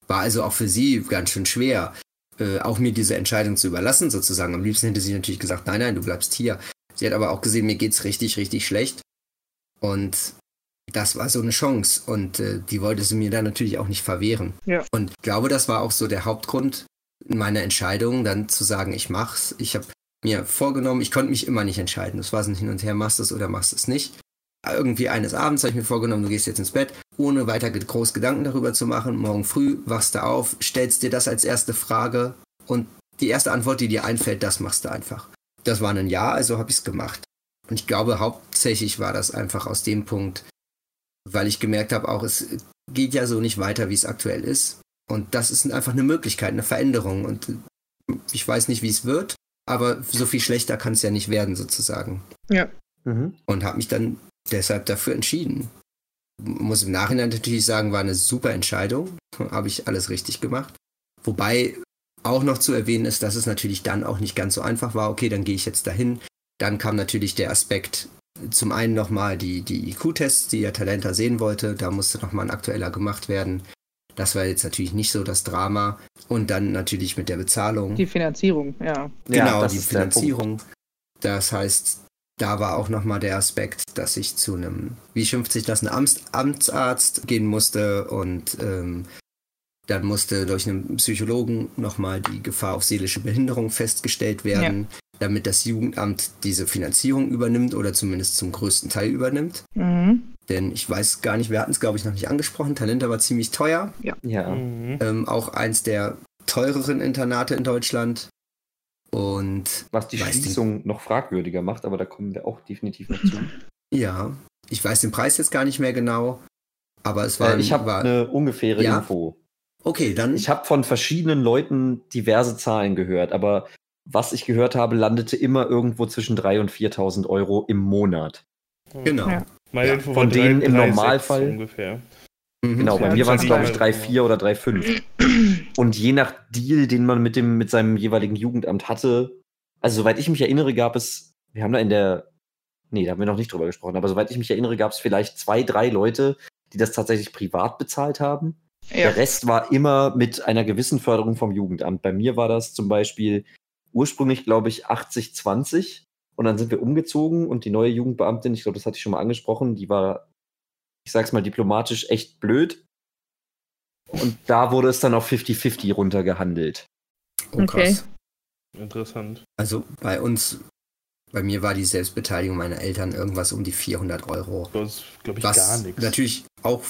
war also auch für sie ganz schön schwer, äh, auch mir diese Entscheidung zu überlassen, sozusagen. Am liebsten hätte sie natürlich gesagt, nein, nein, du bleibst hier. Sie hat aber auch gesehen, mir geht's richtig, richtig schlecht. Und das war so eine Chance und äh, die wollte sie mir dann natürlich auch nicht verwehren. Ja. Und ich glaube, das war auch so der Hauptgrund meiner Entscheidung, dann zu sagen, ich mach's. Ich habe mir vorgenommen, ich konnte mich immer nicht entscheiden. Das war so ein Hin und Her, machst du es oder machst du es nicht. Irgendwie eines Abends habe ich mir vorgenommen, du gehst jetzt ins Bett, ohne weiter groß Gedanken darüber zu machen. Morgen früh wachst du auf, stellst dir das als erste Frage und die erste Antwort, die dir einfällt, das machst du einfach. Das war ein Ja, also habe ich es gemacht. Und ich glaube, hauptsächlich war das einfach aus dem Punkt, weil ich gemerkt habe, auch es geht ja so nicht weiter, wie es aktuell ist. Und das ist einfach eine Möglichkeit, eine Veränderung. Und ich weiß nicht, wie es wird, aber so viel schlechter kann es ja nicht werden, sozusagen. Ja. Mhm. Und habe mich dann deshalb dafür entschieden. Muss im Nachhinein natürlich sagen, war eine super Entscheidung. Habe ich alles richtig gemacht. Wobei auch noch zu erwähnen ist, dass es natürlich dann auch nicht ganz so einfach war. Okay, dann gehe ich jetzt dahin. Dann kam natürlich der Aspekt, zum einen nochmal die, die IQ-Tests, die der Talenter sehen wollte. Da musste nochmal ein aktueller gemacht werden. Das war jetzt natürlich nicht so das Drama. Und dann natürlich mit der Bezahlung. Die Finanzierung, ja. Genau, ja, die Finanzierung. Das heißt, da war auch nochmal der Aspekt, dass ich zu einem, wie schimpft sich das, einem Amts Amtsarzt gehen musste und ähm, dann musste durch einen Psychologen nochmal die Gefahr auf seelische Behinderung festgestellt werden, ja. damit das Jugendamt diese Finanzierung übernimmt oder zumindest zum größten Teil übernimmt. Mhm. Denn ich weiß gar nicht, wir hatten es glaube ich noch nicht angesprochen, Talent war ziemlich teuer. Ja. ja. Mhm. Ähm, auch eins der teureren Internate in Deutschland. Und was die Schließung den... noch fragwürdiger macht, aber da kommen wir auch definitiv noch zu. Ja, ich weiß den Preis jetzt gar nicht mehr genau, aber es war. Äh, ich habe eine ungefähre ja? Info. Okay, dann. Ich habe von verschiedenen Leuten diverse Zahlen gehört, aber was ich gehört habe, landete immer irgendwo zwischen 3.000 und 4.000 Euro im Monat. Genau. Ja. Ja, von denen 3, im 3, Normalfall. ungefähr. Mhm. Genau, bei mir waren es, glaube ich, 3,4 oder 3,5. Und je nach Deal, den man mit, dem, mit seinem jeweiligen Jugendamt hatte, also soweit ich mich erinnere, gab es, wir haben da in der, nee, da haben wir noch nicht drüber gesprochen, aber soweit ich mich erinnere, gab es vielleicht zwei, drei Leute, die das tatsächlich privat bezahlt haben. Ja. Der Rest war immer mit einer gewissen Förderung vom Jugendamt. Bei mir war das zum Beispiel ursprünglich, glaube ich, 80-20. Und dann sind wir umgezogen und die neue Jugendbeamtin, ich glaube, das hatte ich schon mal angesprochen, die war, ich sag's mal diplomatisch, echt blöd. Und da wurde es dann auf 50-50 runtergehandelt. Oh, okay. Interessant. Also bei uns, bei mir war die Selbstbeteiligung meiner Eltern irgendwas um die 400 Euro. Das glaube ich was gar nichts. Natürlich auch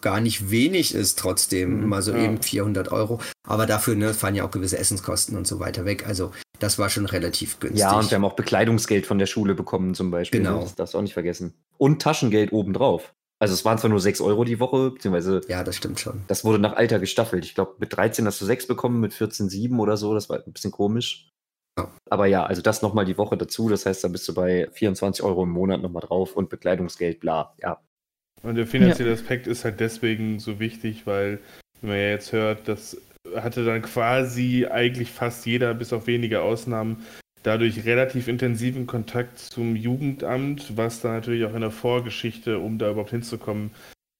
gar nicht wenig ist trotzdem, mhm, mal so ja. eben 400 Euro. Aber dafür ne, fallen ja auch gewisse Essenskosten und so weiter weg. Also das war schon relativ günstig. Ja, und wir haben auch Bekleidungsgeld von der Schule bekommen zum Beispiel. Genau. Das darfst du auch nicht vergessen. Und Taschengeld obendrauf. Also es waren zwar nur 6 Euro die Woche, beziehungsweise. Ja, das stimmt schon. Das wurde nach Alter gestaffelt. Ich glaube, mit 13 hast du 6 bekommen, mit 14 7 oder so. Das war ein bisschen komisch. Ja. Aber ja, also das nochmal die Woche dazu. Das heißt, da bist du bei 24 Euro im Monat nochmal drauf und Bekleidungsgeld, bla. Ja, und der finanzielle ja. Aspekt ist halt deswegen so wichtig, weil, wenn man ja jetzt hört, das hatte dann quasi eigentlich fast jeder, bis auf wenige Ausnahmen, dadurch relativ intensiven Kontakt zum Jugendamt, was dann natürlich auch in der Vorgeschichte, um da überhaupt hinzukommen,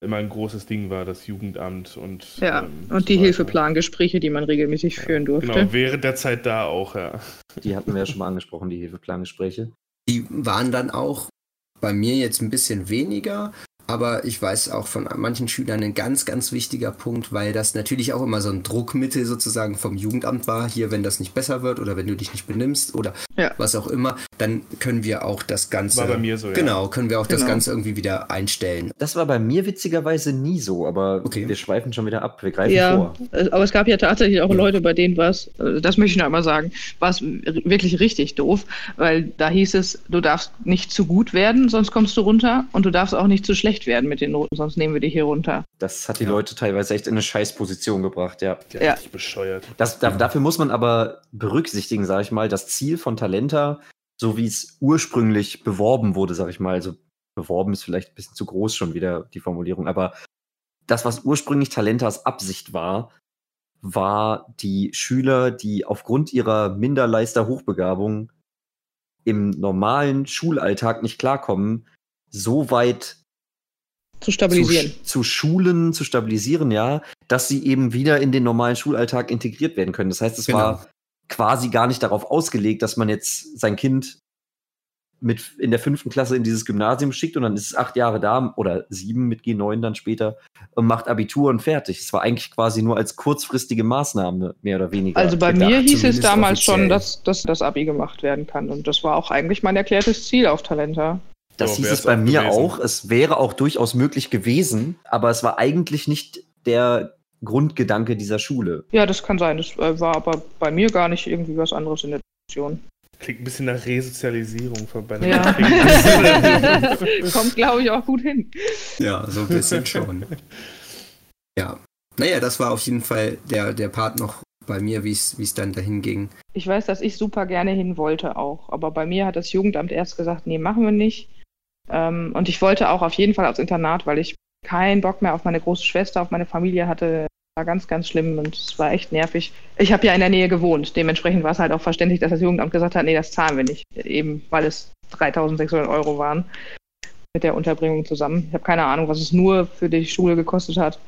immer ein großes Ding war, das Jugendamt und. Ja, ähm, und die so Hilfeplangespräche, die man regelmäßig ja, führen durfte. Genau, während der Zeit da auch, ja. Die hatten wir ja schon mal angesprochen, die Hilfeplangespräche. Die waren dann auch bei mir jetzt ein bisschen weniger, aber ich weiß auch von manchen Schülern ein ganz, ganz wichtiger Punkt, weil das natürlich auch immer so ein Druckmittel sozusagen vom Jugendamt war. Hier, wenn das nicht besser wird oder wenn du dich nicht benimmst oder ja. was auch immer, dann können wir auch das Ganze. War bei mir so, ja. Genau, können wir auch genau. das Ganze irgendwie wieder einstellen. Das war bei mir witzigerweise nie so, aber okay. wir schweifen schon wieder ab. Wir greifen ja, vor. Aber es gab ja tatsächlich auch Leute, bei denen war es, äh, das möchte ich noch einmal sagen, war es wirklich richtig doof, weil da hieß es, du darfst nicht zu gut werden, sonst kommst du runter und du darfst auch nicht zu schlecht schlecht werden mit den Noten, sonst nehmen wir die hier runter. Das hat die ja. Leute teilweise echt in eine Scheißposition gebracht, ja. Ja, ja. bescheuert. Das, da, dafür muss man aber berücksichtigen, sage ich mal, das Ziel von Talenta, so wie es ursprünglich beworben wurde, sage ich mal, also beworben ist vielleicht ein bisschen zu groß schon wieder die Formulierung, aber das, was ursprünglich Talentas Absicht war, war die Schüler, die aufgrund ihrer Minderleister-Hochbegabung im normalen Schulalltag nicht klarkommen, so weit zu stabilisieren. Zu, zu, schulen, zu stabilisieren, ja, dass sie eben wieder in den normalen Schulalltag integriert werden können. Das heißt, es genau. war quasi gar nicht darauf ausgelegt, dass man jetzt sein Kind mit in der fünften Klasse in dieses Gymnasium schickt und dann ist es acht Jahre da oder sieben mit G9 dann später und macht Abitur und fertig. Es war eigentlich quasi nur als kurzfristige Maßnahme mehr oder weniger. Also bei gedacht. mir hieß es damals offiziell. schon, dass, dass das Abi gemacht werden kann und das war auch eigentlich mein erklärtes Ziel auf Talenta. Das so, hieß es bei mir gewesen. auch. Es wäre auch durchaus möglich gewesen, aber es war eigentlich nicht der Grundgedanke dieser Schule. Ja, das kann sein. Das äh, war aber bei mir gar nicht irgendwie was anderes in der Diskussion. Klingt ein bisschen nach Resozialisierung von bei ja. Kommt, glaube ich, auch gut hin. Ja, so ein bisschen schon. Ja. naja, das war auf jeden Fall der, der Part noch bei mir, wie es dann dahin ging. Ich weiß, dass ich super gerne hin wollte auch, aber bei mir hat das Jugendamt erst gesagt, nee, machen wir nicht. Ähm, und ich wollte auch auf jeden Fall aufs Internat, weil ich keinen Bock mehr auf meine große Schwester, auf meine Familie hatte. War ganz, ganz schlimm und es war echt nervig. Ich habe ja in der Nähe gewohnt. Dementsprechend war es halt auch verständlich, dass das Jugendamt gesagt hat, nee, das zahlen wir nicht. Eben weil es 3600 Euro waren mit der Unterbringung zusammen. Ich habe keine Ahnung, was es nur für die Schule gekostet hat.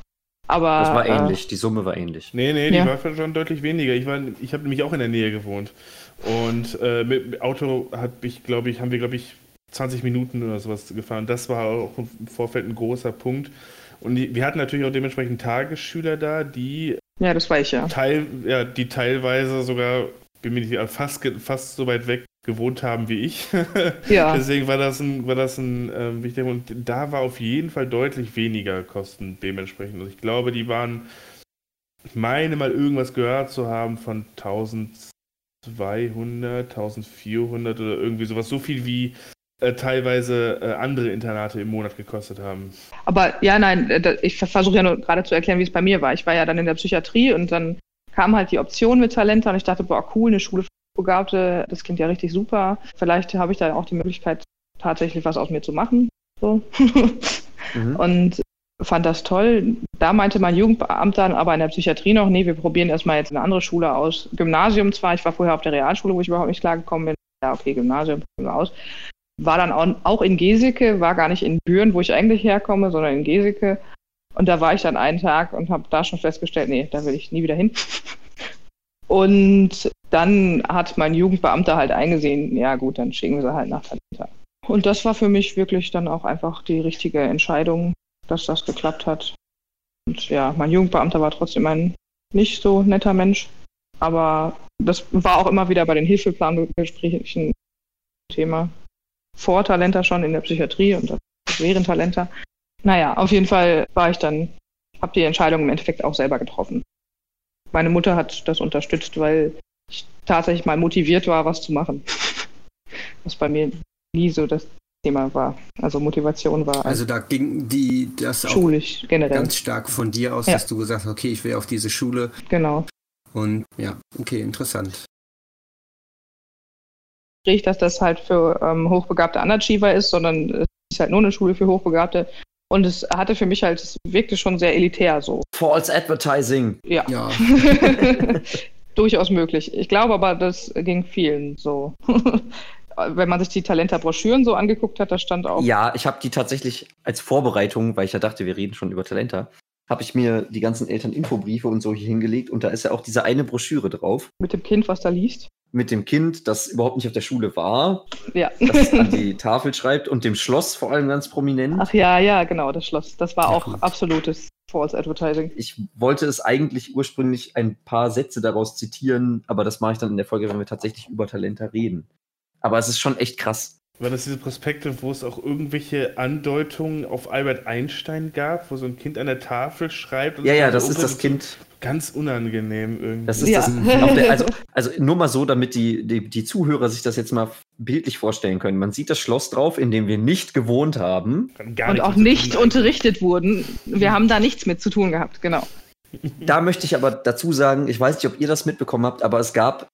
Aber, das war ähnlich, äh, die Summe war ähnlich. Nee, nee, die ja. war schon deutlich weniger. Ich, ich habe nämlich auch in der Nähe gewohnt. Und äh, mit Auto hat ich, glaube ich, haben wir, glaube ich, 20 Minuten oder sowas gefahren. Das war auch im Vorfeld ein großer Punkt. Und die, wir hatten natürlich auch dementsprechend Tagesschüler da, die. Ja, das war ich ja. Teil, ja, die teilweise sogar, bin mir nicht fast, fast so weit weg gewohnt haben wie ich. Ja. Deswegen war das ein, war das ein ähm, wichtiger und da war auf jeden Fall deutlich weniger Kosten dementsprechend. Also ich glaube, die waren, ich meine mal irgendwas gehört zu haben von 1200, 1400 oder irgendwie sowas, so viel wie äh, teilweise äh, andere Internate im Monat gekostet haben. Aber ja, nein, äh, ich versuche ja nur gerade zu erklären, wie es bei mir war. Ich war ja dann in der Psychiatrie und dann kam halt die Option mit Talenta und ich dachte, boah, cool, eine Schule für Begabte, das klingt ja richtig super. Vielleicht habe ich da auch die Möglichkeit, tatsächlich was aus mir zu machen. So. mhm. Und fand das toll. Da meinte mein Jugendbeamter aber in der Psychiatrie noch, nee, wir probieren erstmal jetzt eine andere Schule aus. Gymnasium zwar, ich war vorher auf der Realschule, wo ich überhaupt nicht klargekommen bin. Ja, okay, Gymnasium, probieren wir aus. War dann auch in Geseke, war gar nicht in Büren, wo ich eigentlich herkomme, sondern in Geseke. Und da war ich dann einen Tag und habe da schon festgestellt, nee, da will ich nie wieder hin. Und dann hat mein Jugendbeamter halt eingesehen, ja gut, dann schicken wir sie halt nach Talenta. Und das war für mich wirklich dann auch einfach die richtige Entscheidung, dass das geklappt hat. Und ja, mein Jugendbeamter war trotzdem ein nicht so netter Mensch, aber das war auch immer wieder bei den Hilfeplangesprächen Thema. Vor Talenta schon in der Psychiatrie und während Talenta. Naja, auf jeden Fall war ich dann, habe die Entscheidung im Endeffekt auch selber getroffen meine Mutter hat das unterstützt, weil ich tatsächlich mal motiviert war, was zu machen. Was bei mir nie so das Thema war. Also Motivation war. Also da ging die das schulisch generell. ganz stark von dir aus, ja. dass du gesagt hast, okay, ich will auf diese Schule. Genau. Und ja, okay, interessant. Nicht, dass das halt für ähm, hochbegabte Underachiever ist, sondern es ist halt nur eine Schule für Hochbegabte. Und es hatte für mich halt, es wirkte schon sehr elitär so. False Advertising. Ja. ja. Durchaus möglich. Ich glaube aber, das ging vielen so. Wenn man sich die Talenta-Broschüren so angeguckt hat, da stand auch. Ja, ich habe die tatsächlich als Vorbereitung, weil ich ja dachte, wir reden schon über Talenta, habe ich mir die ganzen Eltern-Infobriefe und so hier hingelegt und da ist ja auch diese eine Broschüre drauf. Mit dem Kind, was da liest? Mit dem Kind, das überhaupt nicht auf der Schule war. Ja. Das an die Tafel schreibt und dem Schloss vor allem ganz prominent. Ach ja, ja, genau, das Schloss. Das war ja, auch gut. absolutes False Advertising. Ich wollte es eigentlich ursprünglich ein paar Sätze daraus zitieren, aber das mache ich dann in der Folge, wenn wir tatsächlich über Talente reden. Aber es ist schon echt krass. War das diese Prospekte, wo es auch irgendwelche Andeutungen auf Albert Einstein gab, wo so ein Kind an der Tafel schreibt? ja, ja, das ist das Kind. Ganz unangenehm irgendwie. Das ist ja. das. Der, also, also nur mal so, damit die, die, die Zuhörer sich das jetzt mal bildlich vorstellen können. Man sieht das Schloss drauf, in dem wir nicht gewohnt haben. Und auch nicht unterrichtet wurden. Wir haben da nichts mit zu tun gehabt, genau. Da möchte ich aber dazu sagen, ich weiß nicht, ob ihr das mitbekommen habt, aber es gab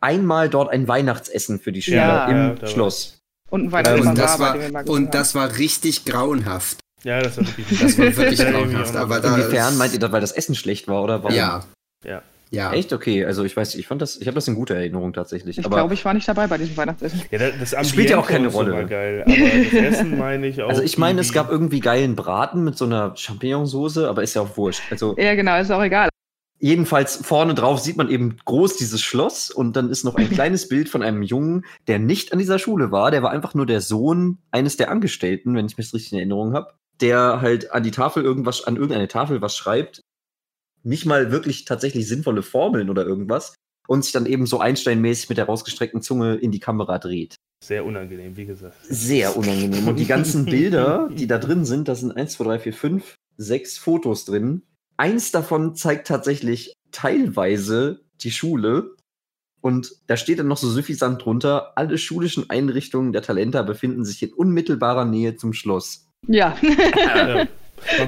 einmal dort ein Weihnachtsessen für die Schüler ja, im ja, Schloss. Und ein Weihnachtsmann und das war, war Und das war richtig grauenhaft. Ja, das war wirklich, das war wirklich grauenhaft. Aber da Inwiefern meint ihr das, weil das Essen schlecht war oder warum? Ja. Ja. Ja. Echt okay. Also ich weiß, ich fand das, ich habe das in guter Erinnerung tatsächlich. Ich glaube, ich war nicht dabei bei diesem Weihnachtsessen. Ja, das, das spielt ja auch keine Rolle. Geil, aber das Essen meine ich auch. Also ich meine, es gab irgendwie geilen Braten mit so einer Champignonsauce, aber ist ja auch wurscht. Also ja, genau, ist auch egal jedenfalls vorne drauf sieht man eben groß dieses Schloss und dann ist noch ein kleines Bild von einem Jungen, der nicht an dieser Schule war. Der war einfach nur der Sohn eines der Angestellten, wenn ich mich richtig in Erinnerung habe, der halt an die Tafel irgendwas, an irgendeine Tafel was schreibt. Nicht mal wirklich tatsächlich sinnvolle Formeln oder irgendwas und sich dann eben so Einsteinmäßig mit der rausgestreckten Zunge in die Kamera dreht. Sehr unangenehm, wie gesagt. Sehr unangenehm. Und die ganzen Bilder, die da drin sind, da sind 1, 2, 3, 4, 5, 6 Fotos drin Eins davon zeigt tatsächlich teilweise die Schule. Und da steht dann noch so suffisant drunter, alle schulischen Einrichtungen der Talenta befinden sich in unmittelbarer Nähe zum Schloss. Ja. ja.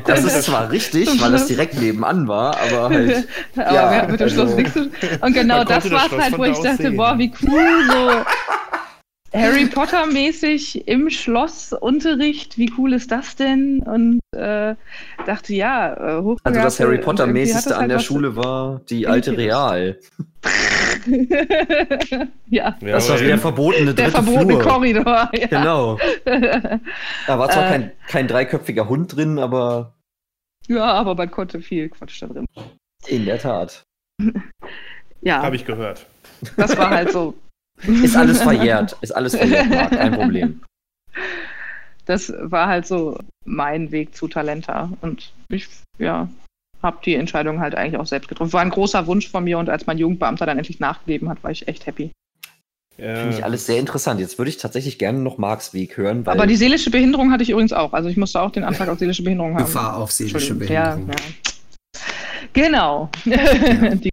Das ist zwar richtig, weil das direkt nebenan war, aber halt. aber ja, wir hatten mit dem also, Schloss nichts zu Und genau das war es halt, wo ich dachte, sehen. boah, wie cool, so Harry Potter-mäßig im Schlossunterricht, wie cool ist das denn? Und äh, dachte, ja, äh, Also das Harry Potter-mäßigste an halt der Schule war die alte Real. ja. Das war der verbotene Der verbotene Flur. Korridor. Ja. Genau. Da war zwar äh, kein, kein dreiköpfiger Hund drin, aber. Ja, aber man konnte viel Quatsch da drin. In der Tat. ja. Habe ich gehört. Das war halt so. Ist alles verjährt. Ist alles verjährt, Marc. Kein Problem. Das war halt so mein Weg zu Talenta. Und ich, ja, habe die Entscheidung halt eigentlich auch selbst getroffen. War ein großer Wunsch von mir und als mein Jugendbeamter dann endlich nachgegeben hat, war ich echt happy. Ja. Finde ich alles sehr interessant. Jetzt würde ich tatsächlich gerne noch Marks Weg hören. Aber die seelische Behinderung hatte ich übrigens auch. Also ich musste auch den Antrag auf seelische Behinderung haben. Gefahr auf seelische Behinderung. Ja, ja. Genau. Ja. die,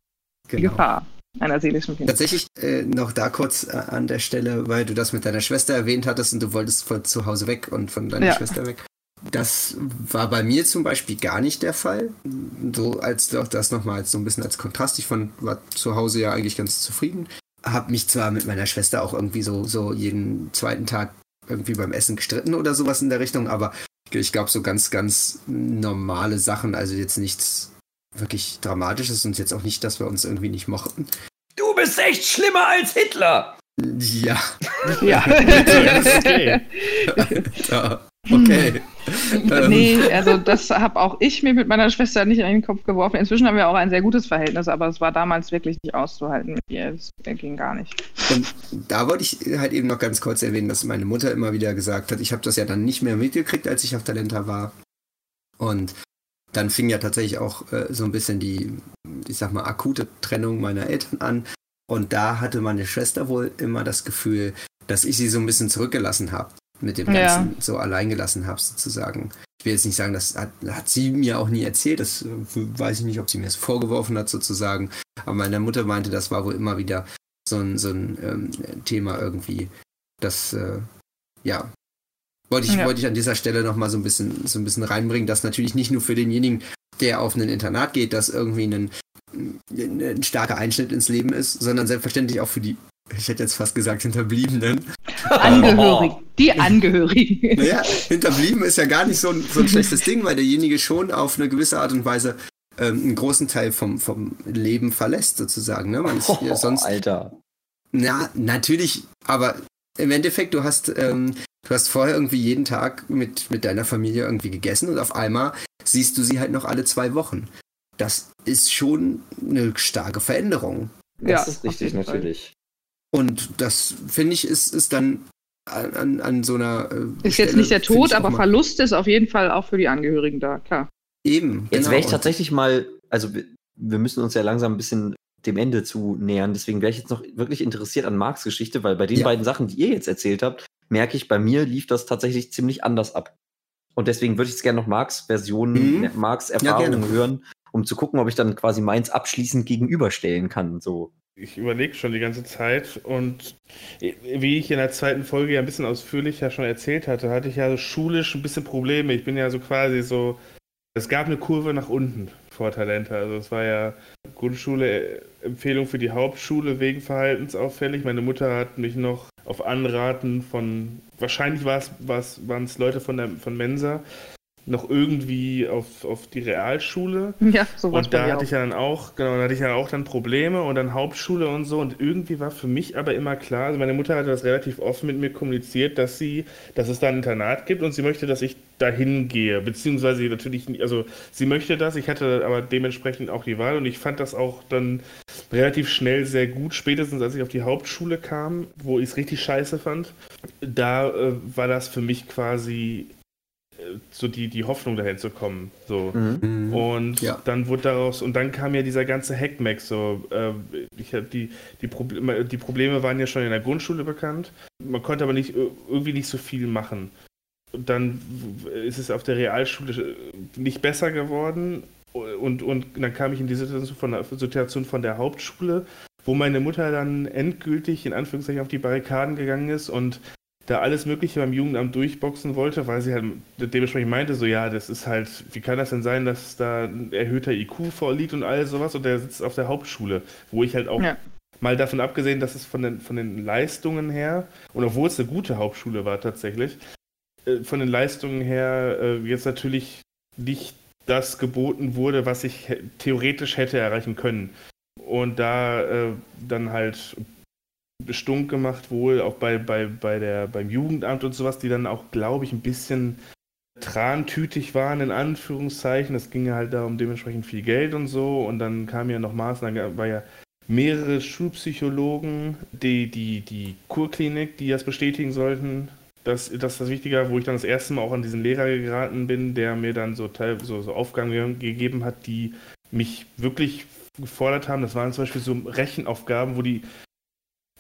genau. Gefahr einer seelischen Behinderung. Tatsächlich äh, noch da kurz äh, an der Stelle, weil du das mit deiner Schwester erwähnt hattest und du wolltest von zu Hause weg und von deiner Schwester weg. Das war bei mir zum Beispiel gar nicht der Fall. So als doch das nochmal so ein bisschen als Kontrast. Ich fand, war zu Hause ja eigentlich ganz zufrieden. Hab mich zwar mit meiner Schwester auch irgendwie so, so jeden zweiten Tag irgendwie beim Essen gestritten oder sowas in der Richtung, aber ich glaube so ganz, ganz normale Sachen, also jetzt nichts wirklich Dramatisches und jetzt auch nicht, dass wir uns irgendwie nicht mochten. Du bist echt schlimmer als Hitler! Ja. Ja. okay. Okay. Ähm. nee, also das habe auch ich mir mit meiner Schwester nicht in den Kopf geworfen. Inzwischen haben wir auch ein sehr gutes Verhältnis, aber es war damals wirklich nicht auszuhalten mit ihr. Es ging gar nicht. Und da wollte ich halt eben noch ganz kurz erwähnen, dass meine Mutter immer wieder gesagt hat, ich habe das ja dann nicht mehr mitgekriegt, als ich auf Talenta war. Und dann fing ja tatsächlich auch äh, so ein bisschen die, ich sag mal, akute Trennung meiner Eltern an. Und da hatte meine Schwester wohl immer das Gefühl, dass ich sie so ein bisschen zurückgelassen habe mit dem Ganzen ja. so allein gelassen habe, sozusagen. Ich will jetzt nicht sagen, das hat, hat, sie mir auch nie erzählt, das äh, weiß ich nicht, ob sie mir das vorgeworfen hat, sozusagen. Aber meine Mutter meinte, das war wohl immer wieder so ein, so ein ähm, Thema irgendwie, das, äh, ja, wollte ich, ja. wollte ich an dieser Stelle nochmal so ein bisschen, so ein bisschen reinbringen, dass natürlich nicht nur für denjenigen, der auf ein Internat geht, das irgendwie ein, ein starker Einschnitt ins Leben ist, sondern selbstverständlich auch für die ich hätte jetzt fast gesagt Hinterbliebenen. Angehörigen. Die Angehörigen. Naja, Hinterblieben ist ja gar nicht so ein, so ein schlechtes Ding, weil derjenige schon auf eine gewisse Art und Weise ähm, einen großen Teil vom, vom Leben verlässt, sozusagen. Ne? Man ist oh, sonst. Alter. Na, natürlich, aber im Endeffekt, du hast, ähm, du hast vorher irgendwie jeden Tag mit, mit deiner Familie irgendwie gegessen und auf einmal siehst du sie halt noch alle zwei Wochen. Das ist schon eine starke Veränderung. Das ja, ist richtig, natürlich. Und das, finde ich, ist, ist dann an, an so einer. Äh, ist Stelle, jetzt nicht der Tod, aber Verlust ist auf jeden Fall auch für die Angehörigen da, klar. Eben. Jetzt genau. wäre ich tatsächlich mal, also wir, wir müssen uns ja langsam ein bisschen dem Ende zu nähern. Deswegen wäre ich jetzt noch wirklich interessiert an Marks Geschichte, weil bei den ja. beiden Sachen, die ihr jetzt erzählt habt, merke ich, bei mir lief das tatsächlich ziemlich anders ab. Und deswegen würde ich jetzt gerne noch Marks Version, mhm. Marks Erfahrungen ja, hören, um zu gucken, ob ich dann quasi meins abschließend gegenüberstellen kann. So. Ich überlege schon die ganze Zeit und wie ich in der zweiten Folge ja ein bisschen ausführlicher schon erzählt hatte, hatte ich ja so schulisch ein bisschen Probleme. Ich bin ja so quasi so, es gab eine Kurve nach unten vor Talente. Also es war ja Grundschule, äh, Empfehlung für die Hauptschule wegen verhaltensauffällig. Meine Mutter hat mich noch auf Anraten von, wahrscheinlich waren es Leute von, der, von Mensa, noch irgendwie auf, auf die Realschule. Ja, so Und da hatte ich ja dann auch, genau, da hatte ich ja auch dann Probleme und dann Hauptschule und so. Und irgendwie war für mich aber immer klar, also meine Mutter hatte das relativ offen mit mir kommuniziert, dass sie, dass es da ein Internat gibt und sie möchte, dass ich dahin gehe. Beziehungsweise natürlich, also sie möchte das, ich hatte aber dementsprechend auch die Wahl und ich fand das auch dann relativ schnell sehr gut, spätestens als ich auf die Hauptschule kam, wo ich es richtig scheiße fand. Da äh, war das für mich quasi so die, die Hoffnung dahin zu kommen. So. Mhm. Und ja. dann wurde daraus, und dann kam ja dieser ganze Hackmack. So, äh, ich hab die, die, Probleme, die Probleme waren ja schon in der Grundschule bekannt. Man konnte aber nicht irgendwie nicht so viel machen. Und dann ist es auf der Realschule nicht besser geworden. Und, und dann kam ich in die Situation von, der, Situation von der Hauptschule, wo meine Mutter dann endgültig in Anführungszeichen auf die Barrikaden gegangen ist und da alles Mögliche beim Jugendamt durchboxen wollte, weil sie halt dementsprechend meinte, so ja, das ist halt, wie kann das denn sein, dass da ein erhöhter IQ vorliegt und all sowas und der sitzt auf der Hauptschule, wo ich halt auch ja. mal davon abgesehen, dass es von den, von den Leistungen her, und obwohl es eine gute Hauptschule war tatsächlich, äh, von den Leistungen her äh, jetzt natürlich nicht das geboten wurde, was ich theoretisch hätte erreichen können. Und da äh, dann halt stunk gemacht wohl, auch bei, bei, bei der, beim Jugendamt und sowas, die dann auch, glaube ich, ein bisschen trantütig waren, in Anführungszeichen. Es ging ja halt da um dementsprechend viel Geld und so. Und dann kam ja noch Maßnahmen, war ja mehrere Schulpsychologen, die, die, die Kurklinik, die das bestätigen sollten. Das, das ist das Wichtige, wo ich dann das erste Mal auch an diesen Lehrer geraten bin, der mir dann so, so, so Aufgaben gegeben hat, die mich wirklich gefordert haben. Das waren zum Beispiel so Rechenaufgaben, wo die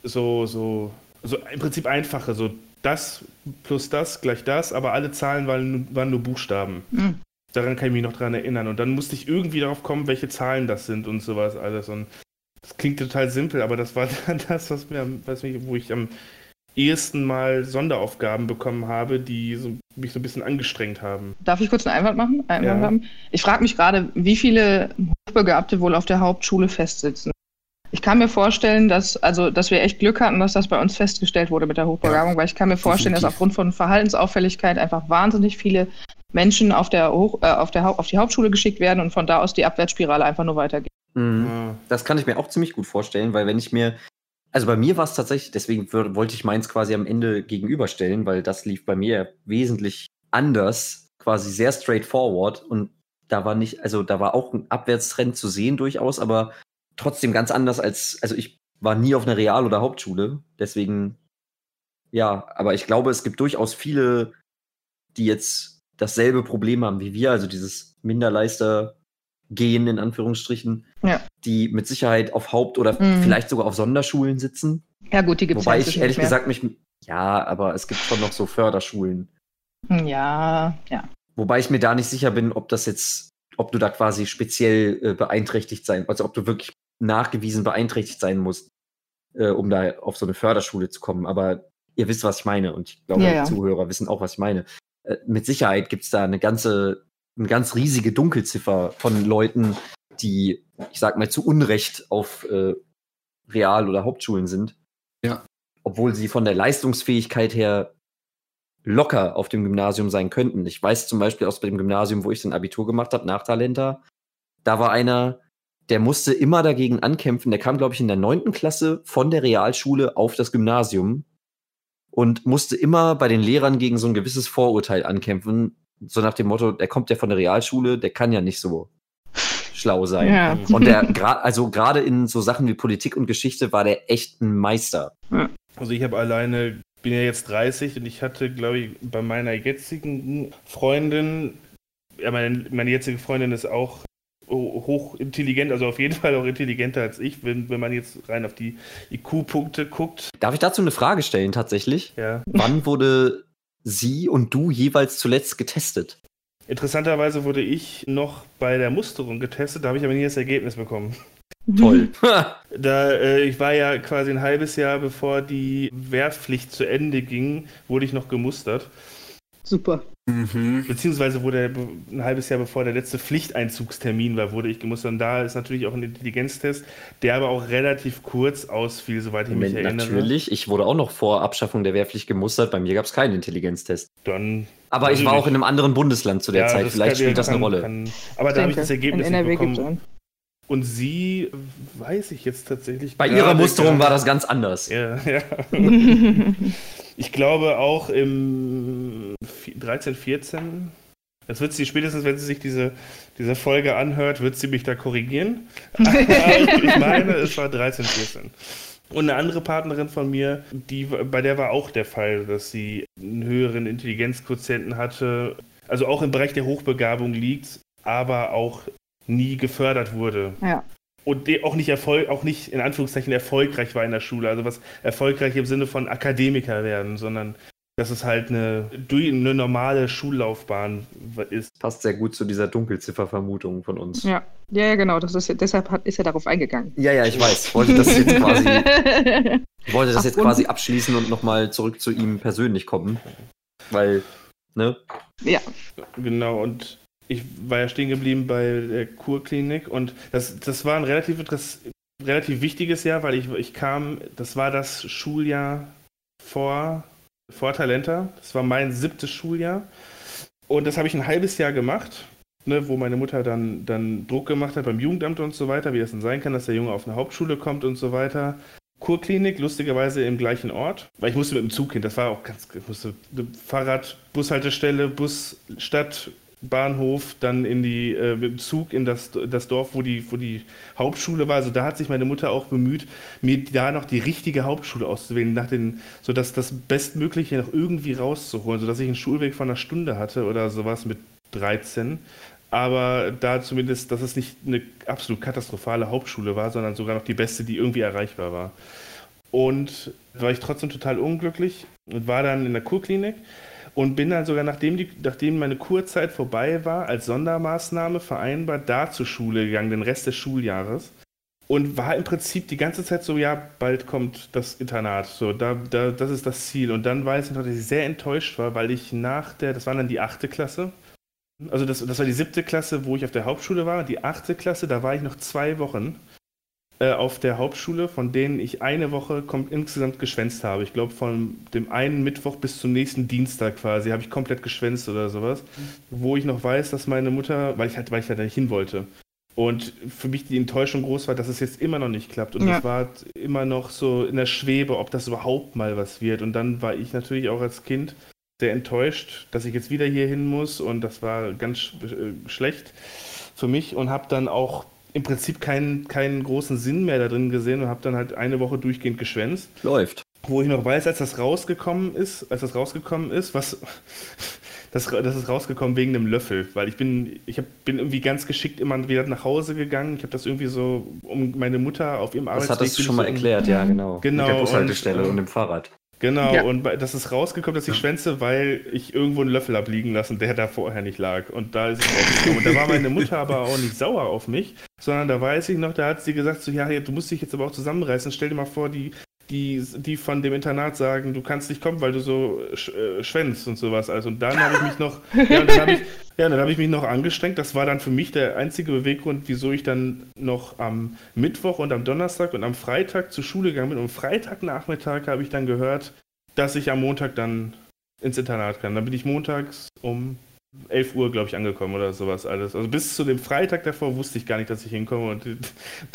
so, so, so im Prinzip einfache, so das plus das gleich das, aber alle Zahlen waren, waren nur Buchstaben. Mhm. Daran kann ich mich noch dran erinnern. Und dann musste ich irgendwie darauf kommen, welche Zahlen das sind und sowas alles. Und das klingt total simpel, aber das war dann das, was mir, was mich, wo ich am ersten Mal Sonderaufgaben bekommen habe, die so, mich so ein bisschen angestrengt haben. Darf ich kurz einen Einwand machen? Einwand ja. Ich frage mich gerade, wie viele Hochbegabte wohl auf der Hauptschule festsitzen. Ich kann mir vorstellen, dass, also, dass wir echt Glück hatten, dass das bei uns festgestellt wurde mit der Hochbegabung, ja, weil ich kann mir vorstellen, definitiv. dass aufgrund von Verhaltensauffälligkeit einfach wahnsinnig viele Menschen auf, der Hoch, äh, auf, der auf die Hauptschule geschickt werden und von da aus die Abwärtsspirale einfach nur weitergeht. Mhm. Das kann ich mir auch ziemlich gut vorstellen, weil wenn ich mir, also bei mir war es tatsächlich, deswegen wollte ich meins quasi am Ende gegenüberstellen, weil das lief bei mir wesentlich anders, quasi sehr straightforward und da war nicht, also da war auch ein Abwärtstrend zu sehen durchaus, aber trotzdem ganz anders als, also ich war nie auf einer Real- oder Hauptschule, deswegen, ja, aber ich glaube, es gibt durchaus viele, die jetzt dasselbe Problem haben wie wir, also dieses Minderleister gehen, in Anführungsstrichen, ja. die mit Sicherheit auf Haupt- oder mhm. vielleicht sogar auf Sonderschulen sitzen. Ja, gut, die gibt es Wobei ich ehrlich gesagt mich, ja, aber es gibt schon noch so Förderschulen. Ja, ja. Wobei ich mir da nicht sicher bin, ob das jetzt, ob du da quasi speziell äh, beeinträchtigt sein, also ob du wirklich nachgewiesen beeinträchtigt sein musst, äh, um da auf so eine Förderschule zu kommen. Aber ihr wisst, was ich meine und ich glaube, ja, ja. die Zuhörer wissen auch, was ich meine. Äh, mit Sicherheit gibt es da eine ganze, eine ganz riesige Dunkelziffer von Leuten, die, ich sag mal, zu Unrecht auf äh, Real- oder Hauptschulen sind. Ja. Obwohl sie von der Leistungsfähigkeit her locker auf dem Gymnasium sein könnten. Ich weiß zum Beispiel aus dem Gymnasium, wo ich den Abitur gemacht habe, nach Talenta, da war einer, der musste immer dagegen ankämpfen. Der kam, glaube ich, in der neunten Klasse von der Realschule auf das Gymnasium und musste immer bei den Lehrern gegen so ein gewisses Vorurteil ankämpfen. So nach dem Motto, der kommt ja von der Realschule, der kann ja nicht so schlau sein. Ja. Und der, also gerade in so Sachen wie Politik und Geschichte war der echt ein Meister. Also ich habe alleine, bin ja jetzt 30 und ich hatte, glaube ich, bei meiner jetzigen Freundin, ja, meine, meine jetzige Freundin ist auch hochintelligent, also auf jeden Fall auch intelligenter als ich, wenn, wenn man jetzt rein auf die IQ-Punkte guckt. Darf ich dazu eine Frage stellen tatsächlich? Ja. Wann wurde sie und du jeweils zuletzt getestet? Interessanterweise wurde ich noch bei der Musterung getestet, da habe ich aber nie das Ergebnis bekommen. Toll. da, äh, ich war ja quasi ein halbes Jahr bevor die Wehrpflicht zu Ende ging, wurde ich noch gemustert. Super. Mhm. Beziehungsweise wurde ein halbes Jahr bevor der letzte Pflichteinzugstermin war, wurde ich gemustert. Und da ist natürlich auch ein Intelligenztest, der aber auch relativ kurz ausfiel, soweit ich Moment, mich erinnere. Natürlich, ich wurde auch noch vor Abschaffung der Wehrpflicht gemustert. Bei mir gab es keinen Intelligenztest. Dann. Aber ich war auch in einem anderen Bundesland zu der ja, Zeit. Vielleicht spielt das kann, eine Rolle. Kann, aber da habe ich das Ergebnis in NRW bekommen. Und sie weiß ich jetzt tatsächlich. Bei ihrer Musterung war das ganz anders. Ja, ja. Ich glaube auch im 13, 14. Das wird sie spätestens, wenn sie sich diese, diese Folge anhört, wird sie mich da korrigieren. ich meine, es war 13, 14. Und eine andere Partnerin von mir, die, bei der war auch der Fall, dass sie einen höheren Intelligenzquotienten hatte, also auch im Bereich der Hochbegabung liegt, aber auch nie gefördert wurde. Ja und auch nicht Erfolg, auch nicht in Anführungszeichen erfolgreich war in der Schule. Also was erfolgreich im Sinne von Akademiker werden, sondern dass es halt eine, eine normale Schullaufbahn ist. Passt sehr gut zu dieser Dunkelziffer-Vermutung von uns. Ja, ja, genau. Das ist, deshalb hat, ist er darauf eingegangen. Ja, ja, ich weiß. Ich wollte das jetzt quasi, wollte das jetzt quasi abschließen und nochmal zurück zu ihm persönlich kommen. Weil, ne? Ja. Genau, und ich war ja stehen geblieben bei der Kurklinik und das, das war ein relativ, relativ wichtiges Jahr, weil ich, ich kam, das war das Schuljahr vor vor Talenta. Das war mein siebtes Schuljahr. Und das habe ich ein halbes Jahr gemacht, ne, wo meine Mutter dann, dann Druck gemacht hat beim Jugendamt und so weiter, wie das denn sein kann, dass der Junge auf eine Hauptschule kommt und so weiter. Kurklinik, lustigerweise im gleichen Ort, weil ich musste mit dem Zug hin, das war auch ganz, ich musste Fahrrad, Bushaltestelle, Bus, Stadt, Bahnhof, dann in die äh, mit dem Zug in das, das Dorf, wo die, wo die Hauptschule war. Also da hat sich meine Mutter auch bemüht, mir da noch die richtige Hauptschule auszuwählen, nach den, sodass das Bestmögliche noch irgendwie rauszuholen, sodass ich einen Schulweg von einer Stunde hatte oder sowas mit 13. Aber da zumindest, dass es nicht eine absolut katastrophale Hauptschule war, sondern sogar noch die beste, die irgendwie erreichbar war. Und war ich trotzdem total unglücklich und war dann in der Kurklinik und bin dann sogar, nachdem, die, nachdem meine Kurzeit vorbei war, als Sondermaßnahme vereinbart da zur Schule gegangen, den Rest des Schuljahres. Und war im Prinzip die ganze Zeit so, ja, bald kommt das Internat, so, da, da, das ist das Ziel. Und dann weiß ich noch, dass ich sehr enttäuscht war, weil ich nach der, das war dann die achte Klasse, also das, das war die siebte Klasse, wo ich auf der Hauptschule war, die achte Klasse, da war ich noch zwei Wochen auf der Hauptschule, von denen ich eine Woche insgesamt geschwänzt habe. Ich glaube, von dem einen Mittwoch bis zum nächsten Dienstag quasi habe ich komplett geschwänzt oder sowas. Mhm. Wo ich noch weiß, dass meine Mutter, weil ich halt, weil ich halt nicht hin wollte. Und für mich die Enttäuschung groß war, dass es jetzt immer noch nicht klappt. Und ja. ich war immer noch so in der Schwebe, ob das überhaupt mal was wird. Und dann war ich natürlich auch als Kind sehr enttäuscht, dass ich jetzt wieder hier hin muss. Und das war ganz äh, schlecht für mich und habe dann auch im Prinzip keinen, keinen großen Sinn mehr da drin gesehen und habe dann halt eine Woche durchgehend geschwänzt. Läuft. Wo ich noch weiß, als das rausgekommen ist, als das rausgekommen ist, was das, das ist rausgekommen wegen einem Löffel, weil ich bin, ich hab, bin irgendwie ganz geschickt immer wieder nach Hause gegangen. Ich habe das irgendwie so um meine Mutter auf ihrem Arbeitsweg. Das hattest du schon mal erklärt, ja, genau. Genau. Mit der Bushaltestelle und, und dem Fahrrad. Genau, ja. und das ist rausgekommen, dass ich schwänze, weil ich irgendwo einen Löffel habe liegen lassen, der da vorher nicht lag. Und da ist es rausgekommen. Und da war meine Mutter aber auch nicht sauer auf mich, sondern da weiß ich noch, da hat sie gesagt, so, ja, du musst dich jetzt aber auch zusammenreißen. Stell dir mal vor, die, die, die von dem Internat sagen, du kannst nicht kommen, weil du so sch äh, schwänzt und sowas. Also, und dann habe ich mich noch, ja, dann habe ich, ja, dann habe ich mich noch angestrengt. Das war dann für mich der einzige Beweggrund, wieso ich dann noch am Mittwoch und am Donnerstag und am Freitag zur Schule gegangen bin. Und am Freitagnachmittag habe ich dann gehört, dass ich am Montag dann ins Internat kann. Dann bin ich montags um 11 Uhr, glaube ich, angekommen oder sowas alles. Also bis zu dem Freitag davor wusste ich gar nicht, dass ich hinkomme. Und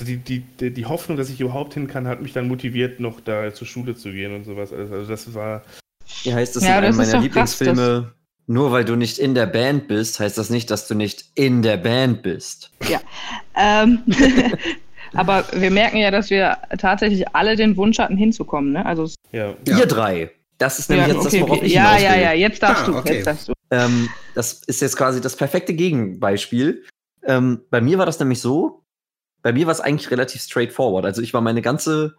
die, die, die, die Hoffnung, dass ich überhaupt hin kann, hat mich dann motiviert, noch da zur Schule zu gehen und sowas alles. Also das war. Ja, heißt das ja, in einem meiner Lieblingsfilme, krass, nur weil du nicht in der Band bist, heißt das nicht, dass du nicht in der Band bist. Ja. Ähm, aber wir merken ja, dass wir tatsächlich alle den Wunsch hatten, hinzukommen. Ne? Also ja. Ihr drei. Das ist nämlich ja, jetzt okay, das, worauf okay. ich Ja, ja, ja, jetzt darfst ah, du. Okay. Jetzt darfst du. Ähm, das ist jetzt quasi das perfekte Gegenbeispiel. Ähm, bei mir war das nämlich so, bei mir war es eigentlich relativ straightforward. Also ich war meine ganze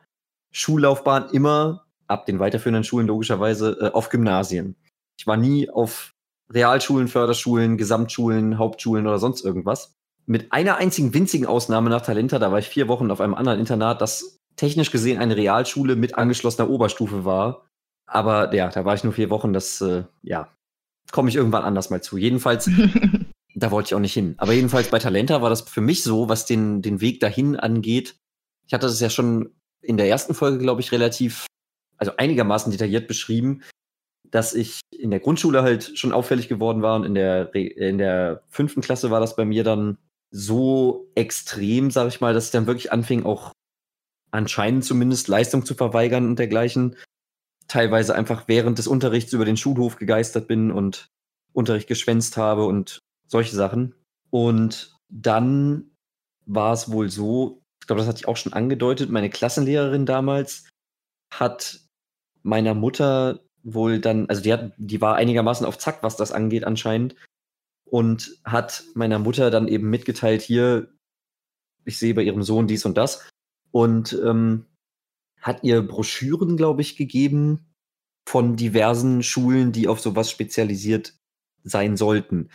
Schullaufbahn immer, ab den weiterführenden Schulen logischerweise, äh, auf Gymnasien. Ich war nie auf Realschulen, Förderschulen, Gesamtschulen, Hauptschulen oder sonst irgendwas. Mit einer einzigen winzigen Ausnahme nach Talenta, da war ich vier Wochen auf einem anderen Internat, das technisch gesehen eine Realschule mit angeschlossener Oberstufe war. Aber ja, da war ich nur vier Wochen, das, äh, ja, komme ich irgendwann anders mal zu. Jedenfalls, da wollte ich auch nicht hin. Aber jedenfalls bei Talenta war das für mich so, was den, den Weg dahin angeht. Ich hatte das ja schon in der ersten Folge, glaube ich, relativ, also einigermaßen detailliert beschrieben, dass ich in der Grundschule halt schon auffällig geworden war und in der, in der fünften Klasse war das bei mir dann so extrem, sag ich mal, dass ich dann wirklich anfing, auch anscheinend zumindest Leistung zu verweigern und dergleichen. Teilweise einfach während des Unterrichts über den Schulhof gegeistert bin und Unterricht geschwänzt habe und solche Sachen. Und dann war es wohl so, ich glaube, das hatte ich auch schon angedeutet, meine Klassenlehrerin damals hat meiner Mutter wohl dann, also die hat, die war einigermaßen auf Zack, was das angeht anscheinend, und hat meiner Mutter dann eben mitgeteilt, hier, ich sehe bei ihrem Sohn dies und das und ähm, hat ihr Broschüren, glaube ich, gegeben von diversen Schulen, die auf sowas spezialisiert sein sollten.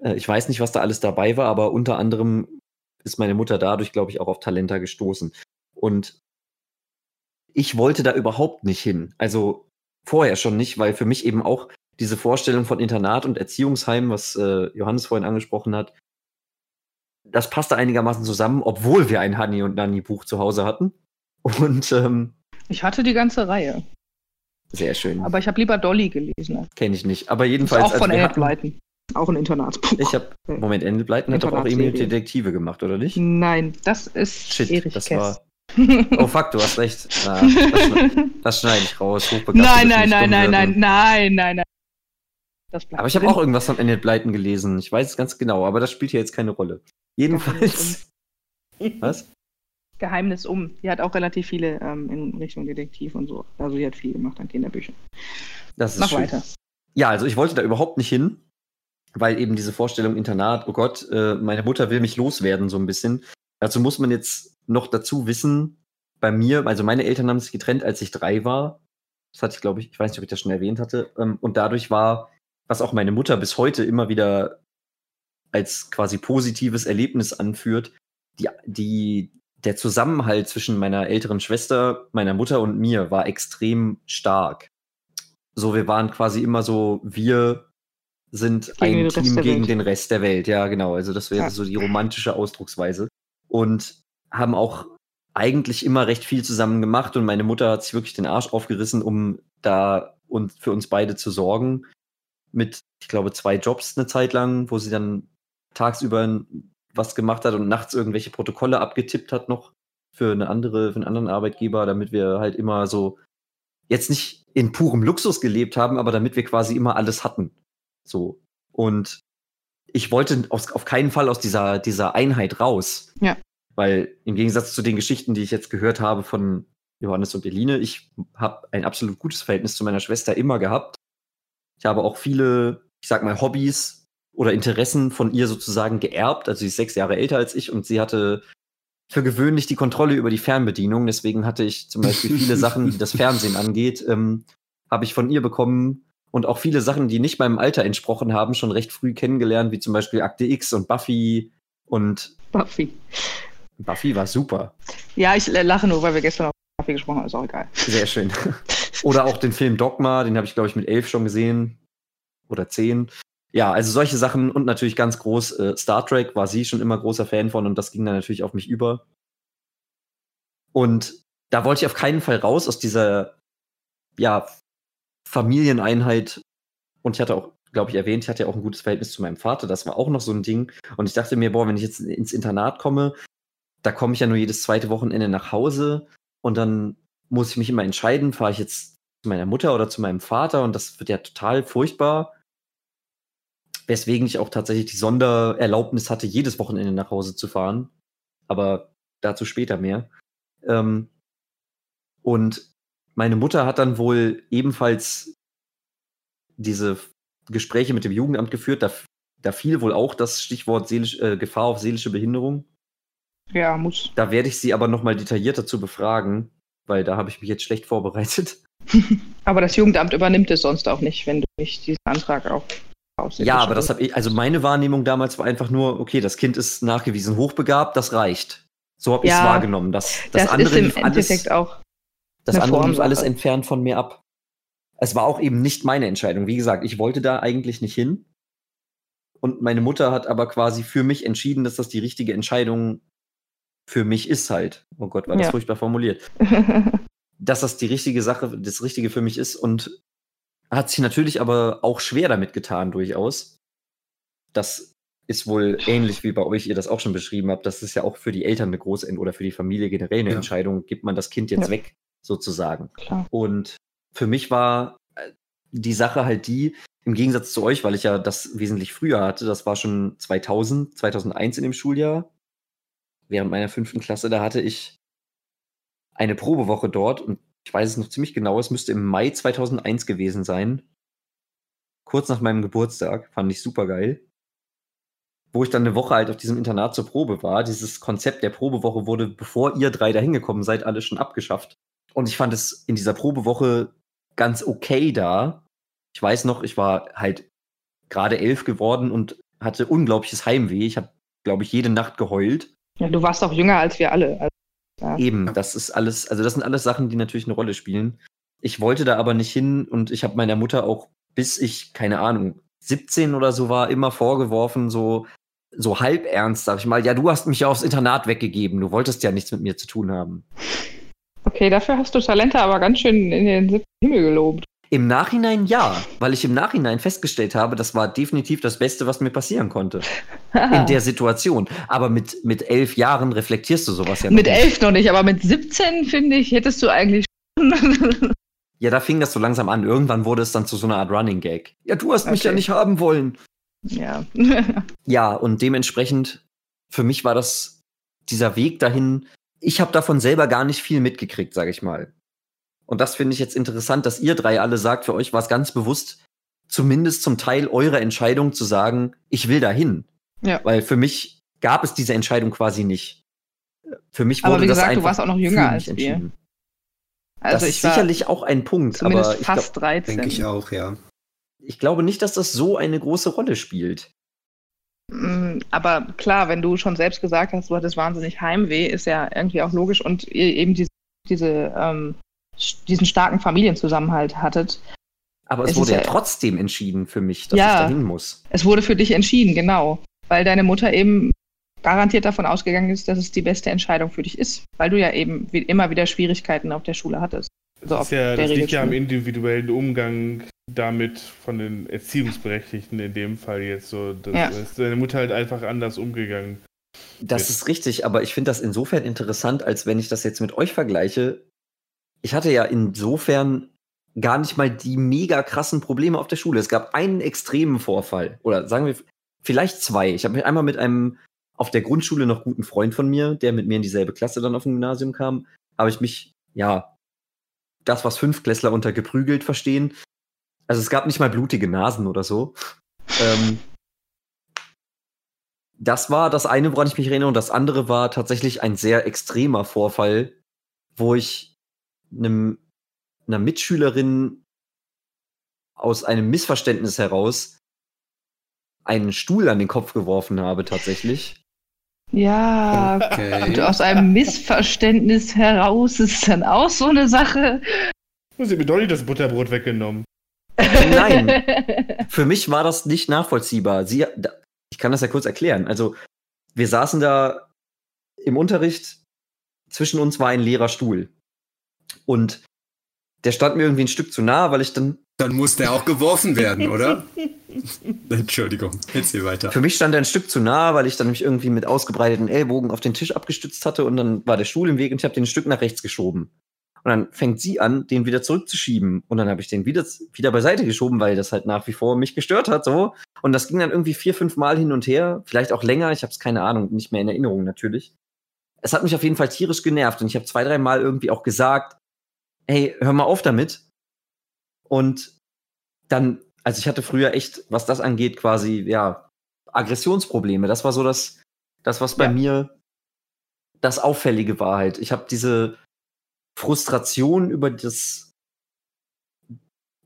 Äh, ich weiß nicht, was da alles dabei war, aber unter anderem ist meine Mutter dadurch, glaube ich, auch auf Talenta gestoßen. Und ich wollte da überhaupt nicht hin. Also vorher schon nicht, weil für mich eben auch diese Vorstellung von Internat und Erziehungsheim, was äh, Johannes vorhin angesprochen hat, das passte einigermaßen zusammen, obwohl wir ein Honey und Nanny Buch zu Hause hatten. Und ähm, ich hatte die ganze Reihe. Sehr schön. Aber ich habe lieber Dolly gelesen. Kenne ich nicht. Aber jedenfalls. Ist auch von Annette Blyton. Auch ein Internatsbuch. Ich habe. Moment, Blyton hat doch auch irgendwie Detektive gemacht, oder nicht? Nein, das ist Shit, Erich das Kess. war. Oh fuck, du hast recht. Das, schneide, das schneide ich raus. Nein, nein, nein, nein, nein, nein, nein, nein, aber ich habe auch irgendwas von Annette Blyton gelesen. Ich weiß es ganz genau, aber das spielt hier jetzt keine Rolle. Jedenfalls. Was? Geheimnis um. Die hat auch relativ viele ähm, in Richtung Detektiv und so. Also die hat viel gemacht an Kinderbüchern. Das ist Mach schön. weiter. Ja, also ich wollte da überhaupt nicht hin, weil eben diese Vorstellung Internat, oh Gott, äh, meine Mutter will mich loswerden, so ein bisschen. Dazu muss man jetzt noch dazu wissen, bei mir, also meine Eltern haben sich getrennt, als ich drei war. Das hatte ich, glaube ich, ich weiß nicht, ob ich das schon erwähnt hatte. Ähm, und dadurch war, was auch meine Mutter bis heute immer wieder als quasi positives Erlebnis anführt, die, die, der Zusammenhalt zwischen meiner älteren Schwester, meiner Mutter und mir war extrem stark. So, wir waren quasi immer so, wir sind gegen ein Team gegen den Rest der Welt. Ja, genau. Also das wäre ja. so die romantische Ausdrucksweise. Und haben auch eigentlich immer recht viel zusammen gemacht und meine Mutter hat sich wirklich den Arsch aufgerissen, um da und für uns beide zu sorgen. Mit, ich glaube, zwei Jobs eine Zeit lang, wo sie dann tagsüber was gemacht hat und nachts irgendwelche Protokolle abgetippt hat noch für eine andere, für einen anderen Arbeitgeber, damit wir halt immer so jetzt nicht in purem Luxus gelebt haben, aber damit wir quasi immer alles hatten. So. Und ich wollte aus, auf keinen Fall aus dieser, dieser Einheit raus. Ja. Weil im Gegensatz zu den Geschichten, die ich jetzt gehört habe von Johannes und Eline, ich habe ein absolut gutes Verhältnis zu meiner Schwester immer gehabt. Ich habe auch viele, ich sag mal, Hobbys oder Interessen von ihr sozusagen geerbt. Also sie ist sechs Jahre älter als ich und sie hatte für gewöhnlich die Kontrolle über die Fernbedienung. Deswegen hatte ich zum Beispiel viele Sachen, die das Fernsehen angeht, ähm, habe ich von ihr bekommen und auch viele Sachen, die nicht meinem Alter entsprochen haben, schon recht früh kennengelernt, wie zum Beispiel Akte X und Buffy und Buffy. Buffy war super. Ja, ich lache nur, weil wir gestern auf Buffy gesprochen haben, ist auch egal. Sehr schön. Oder auch den Film Dogma, den habe ich, glaube ich, mit elf schon gesehen. Oder zehn ja, also solche Sachen und natürlich ganz groß äh, Star Trek war sie schon immer großer Fan von und das ging dann natürlich auf mich über. Und da wollte ich auf keinen Fall raus aus dieser ja, Familieneinheit. Und ich hatte auch, glaube ich, erwähnt, ich hatte ja auch ein gutes Verhältnis zu meinem Vater. Das war auch noch so ein Ding. Und ich dachte mir, boah, wenn ich jetzt ins Internat komme, da komme ich ja nur jedes zweite Wochenende nach Hause und dann muss ich mich immer entscheiden, fahre ich jetzt zu meiner Mutter oder zu meinem Vater und das wird ja total furchtbar weswegen ich auch tatsächlich die Sondererlaubnis hatte, jedes Wochenende nach Hause zu fahren. Aber dazu später mehr. Ähm, und meine Mutter hat dann wohl ebenfalls diese Gespräche mit dem Jugendamt geführt. Da, da fiel wohl auch das Stichwort seelisch, äh, Gefahr auf seelische Behinderung. Ja, muss. Da werde ich sie aber noch mal detaillierter zu befragen, weil da habe ich mich jetzt schlecht vorbereitet. aber das Jugendamt übernimmt es sonst auch nicht, wenn du nicht diesen Antrag auch ja, aber das habe ich, also meine Wahrnehmung damals war einfach nur, okay, das Kind ist nachgewiesen hochbegabt, das reicht. So habe ich es wahrgenommen. Das, das, das andere ist im Endeffekt alles, auch. Das andere lief alles entfernt von mir ab. Es war auch eben nicht meine Entscheidung. Wie gesagt, ich wollte da eigentlich nicht hin. Und meine Mutter hat aber quasi für mich entschieden, dass das die richtige Entscheidung für mich ist halt. Oh Gott, war das ja. furchtbar formuliert. dass das die richtige Sache, das Richtige für mich ist. Und hat sich natürlich aber auch schwer damit getan, durchaus. Das ist wohl ähnlich wie bei euch, ihr das auch schon beschrieben habt. Das ist ja auch für die Eltern eine große oder für die Familie generell eine ja. Entscheidung. Gibt man das Kind jetzt ja. weg, sozusagen? Klar. Und für mich war äh, die Sache halt die, im Gegensatz zu euch, weil ich ja das wesentlich früher hatte, das war schon 2000, 2001 in dem Schuljahr, während meiner fünften Klasse, da hatte ich eine Probewoche dort und ich weiß es noch ziemlich genau, es müsste im Mai 2001 gewesen sein. Kurz nach meinem Geburtstag, fand ich super geil. Wo ich dann eine Woche halt auf diesem Internat zur Probe war. Dieses Konzept der Probewoche wurde, bevor ihr drei da hingekommen seid, alles schon abgeschafft. Und ich fand es in dieser Probewoche ganz okay da. Ich weiß noch, ich war halt gerade elf geworden und hatte unglaubliches Heimweh. Ich habe, glaube ich, jede Nacht geheult. Ja, du warst auch jünger als wir alle. Also, ja. Eben, das ist alles, also das sind alles Sachen, die natürlich eine Rolle spielen. Ich wollte da aber nicht hin und ich habe meiner Mutter auch, bis ich, keine Ahnung, 17 oder so war, immer vorgeworfen, so, so halb ernst, sag ich mal, ja, du hast mich ja aufs Internat weggegeben, du wolltest ja nichts mit mir zu tun haben. Okay, dafür hast du Talente aber ganz schön in den siebten Himmel gelobt. Im Nachhinein ja, weil ich im Nachhinein festgestellt habe, das war definitiv das Beste, was mir passieren konnte. in der Situation. Aber mit, mit elf Jahren reflektierst du sowas ja noch Mit nicht. elf noch nicht, aber mit 17, finde ich, hättest du eigentlich schon. ja, da fing das so langsam an. Irgendwann wurde es dann zu so einer Art Running Gag. Ja, du hast okay. mich ja nicht haben wollen. Ja. ja, und dementsprechend, für mich war das dieser Weg dahin. Ich habe davon selber gar nicht viel mitgekriegt, sage ich mal. Und das finde ich jetzt interessant, dass ihr drei alle sagt, für euch war es ganz bewusst, zumindest zum Teil eure Entscheidung zu sagen, ich will dahin. Ja. Weil für mich gab es diese Entscheidung quasi nicht. Für mich wurde aber wie gesagt, das du warst auch noch jünger als wir. Also das ist sicherlich auch ein Punkt, aber ich fast glaub, 13. Denke ich auch, ja. Ich glaube nicht, dass das so eine große Rolle spielt. Mm, aber klar, wenn du schon selbst gesagt hast, du hattest wahnsinnig Heimweh, ist ja irgendwie auch logisch und eben diese, diese ähm, diesen starken Familienzusammenhalt hattet. Aber es, es wurde ja, trotzdem entschieden für mich, dass ja, ich dahin muss. Es wurde für dich entschieden, genau. Weil deine Mutter eben garantiert davon ausgegangen ist, dass es die beste Entscheidung für dich ist. Weil du ja eben wie immer wieder Schwierigkeiten auf der Schule hattest. Also das, ja, das liegt ja am individuellen Umgang damit von den Erziehungsberechtigten in dem Fall jetzt so. Das ja. ist deine Mutter halt einfach anders umgegangen. Das ist richtig, aber ich finde das insofern interessant, als wenn ich das jetzt mit euch vergleiche, ich hatte ja insofern gar nicht mal die mega krassen Probleme auf der Schule. Es gab einen extremen Vorfall oder sagen wir vielleicht zwei. Ich habe mich einmal mit einem auf der Grundschule noch guten Freund von mir, der mit mir in dieselbe Klasse dann auf dem Gymnasium kam, habe ich mich ja das, was Fünfklässler unter geprügelt verstehen. Also es gab nicht mal blutige Nasen oder so. ähm, das war das eine, woran ich mich erinnere, und das andere war tatsächlich ein sehr extremer Vorfall, wo ich einem, einer Mitschülerin aus einem Missverständnis heraus einen Stuhl an den Kopf geworfen habe, tatsächlich. Ja, okay. und aus einem Missverständnis heraus ist dann auch so eine Sache. Sie mir doch nicht das Butterbrot weggenommen. Nein, für mich war das nicht nachvollziehbar. Sie, ich kann das ja kurz erklären. Also, wir saßen da im Unterricht, zwischen uns war ein leerer Stuhl. Und der stand mir irgendwie ein Stück zu nah, weil ich dann. Dann musste er auch geworfen werden, oder? Entschuldigung, jetzt hier weiter. Für mich stand er ein Stück zu nah, weil ich dann mich irgendwie mit ausgebreiteten Ellbogen auf den Tisch abgestützt hatte und dann war der Stuhl im Weg und ich habe den ein Stück nach rechts geschoben. Und dann fängt sie an, den wieder zurückzuschieben. Und dann habe ich den wieder, wieder beiseite geschoben, weil das halt nach wie vor mich gestört hat. so. Und das ging dann irgendwie vier, fünf Mal hin und her. Vielleicht auch länger. Ich habe es keine Ahnung, nicht mehr in Erinnerung natürlich. Es hat mich auf jeden Fall tierisch genervt. Und ich habe zwei, drei Mal irgendwie auch gesagt, hey, hör mal auf damit. Und dann, also ich hatte früher echt, was das angeht, quasi, ja, Aggressionsprobleme. Das war so das, das was bei ja. mir das Auffällige war halt. Ich habe diese Frustration über das,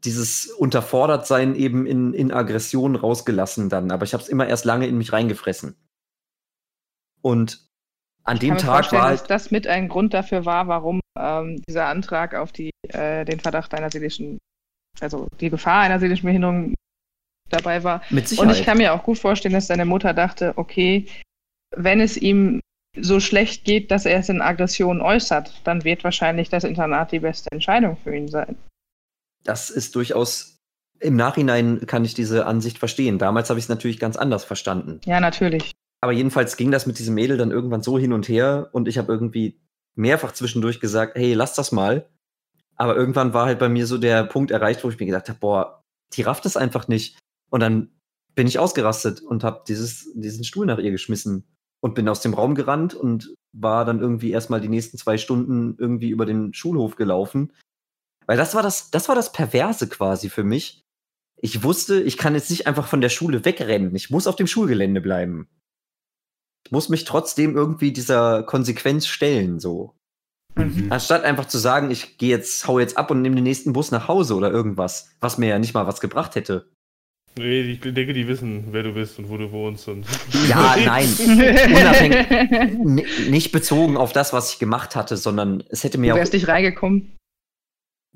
dieses Unterfordertsein eben in, in Aggression rausgelassen dann. Aber ich habe es immer erst lange in mich reingefressen. Und an dem Tag war halt, dass das mit ein Grund dafür war, warum ähm, dieser Antrag auf die, äh, den Verdacht einer seelischen, also die Gefahr einer seelischen Behinderung dabei war. Mit Sicherheit. Und ich kann mir auch gut vorstellen, dass deine Mutter dachte, okay, wenn es ihm so schlecht geht, dass er es in Aggression äußert, dann wird wahrscheinlich das Internat die beste Entscheidung für ihn sein. Das ist durchaus im Nachhinein kann ich diese Ansicht verstehen. Damals habe ich es natürlich ganz anders verstanden. Ja, natürlich. Aber jedenfalls ging das mit diesem Mädel dann irgendwann so hin und her und ich habe irgendwie mehrfach zwischendurch gesagt, hey, lass das mal. Aber irgendwann war halt bei mir so der Punkt erreicht, wo ich mir gedacht habe, boah, die rafft es einfach nicht. Und dann bin ich ausgerastet und habe diesen Stuhl nach ihr geschmissen und bin aus dem Raum gerannt und war dann irgendwie erstmal die nächsten zwei Stunden irgendwie über den Schulhof gelaufen. Weil das war das, das war das Perverse quasi für mich. Ich wusste, ich kann jetzt nicht einfach von der Schule wegrennen. Ich muss auf dem Schulgelände bleiben ich muss mich trotzdem irgendwie dieser Konsequenz stellen, so. Mhm. Anstatt einfach zu sagen, ich gehe jetzt, hau jetzt ab und nehme den nächsten Bus nach Hause oder irgendwas, was mir ja nicht mal was gebracht hätte. Nee, ich denke, die wissen, wer du bist und wo du wohnst. Und ja, nein. Unabhängig. nicht bezogen auf das, was ich gemacht hatte, sondern es hätte mir auch. Du wärst nicht reingekommen.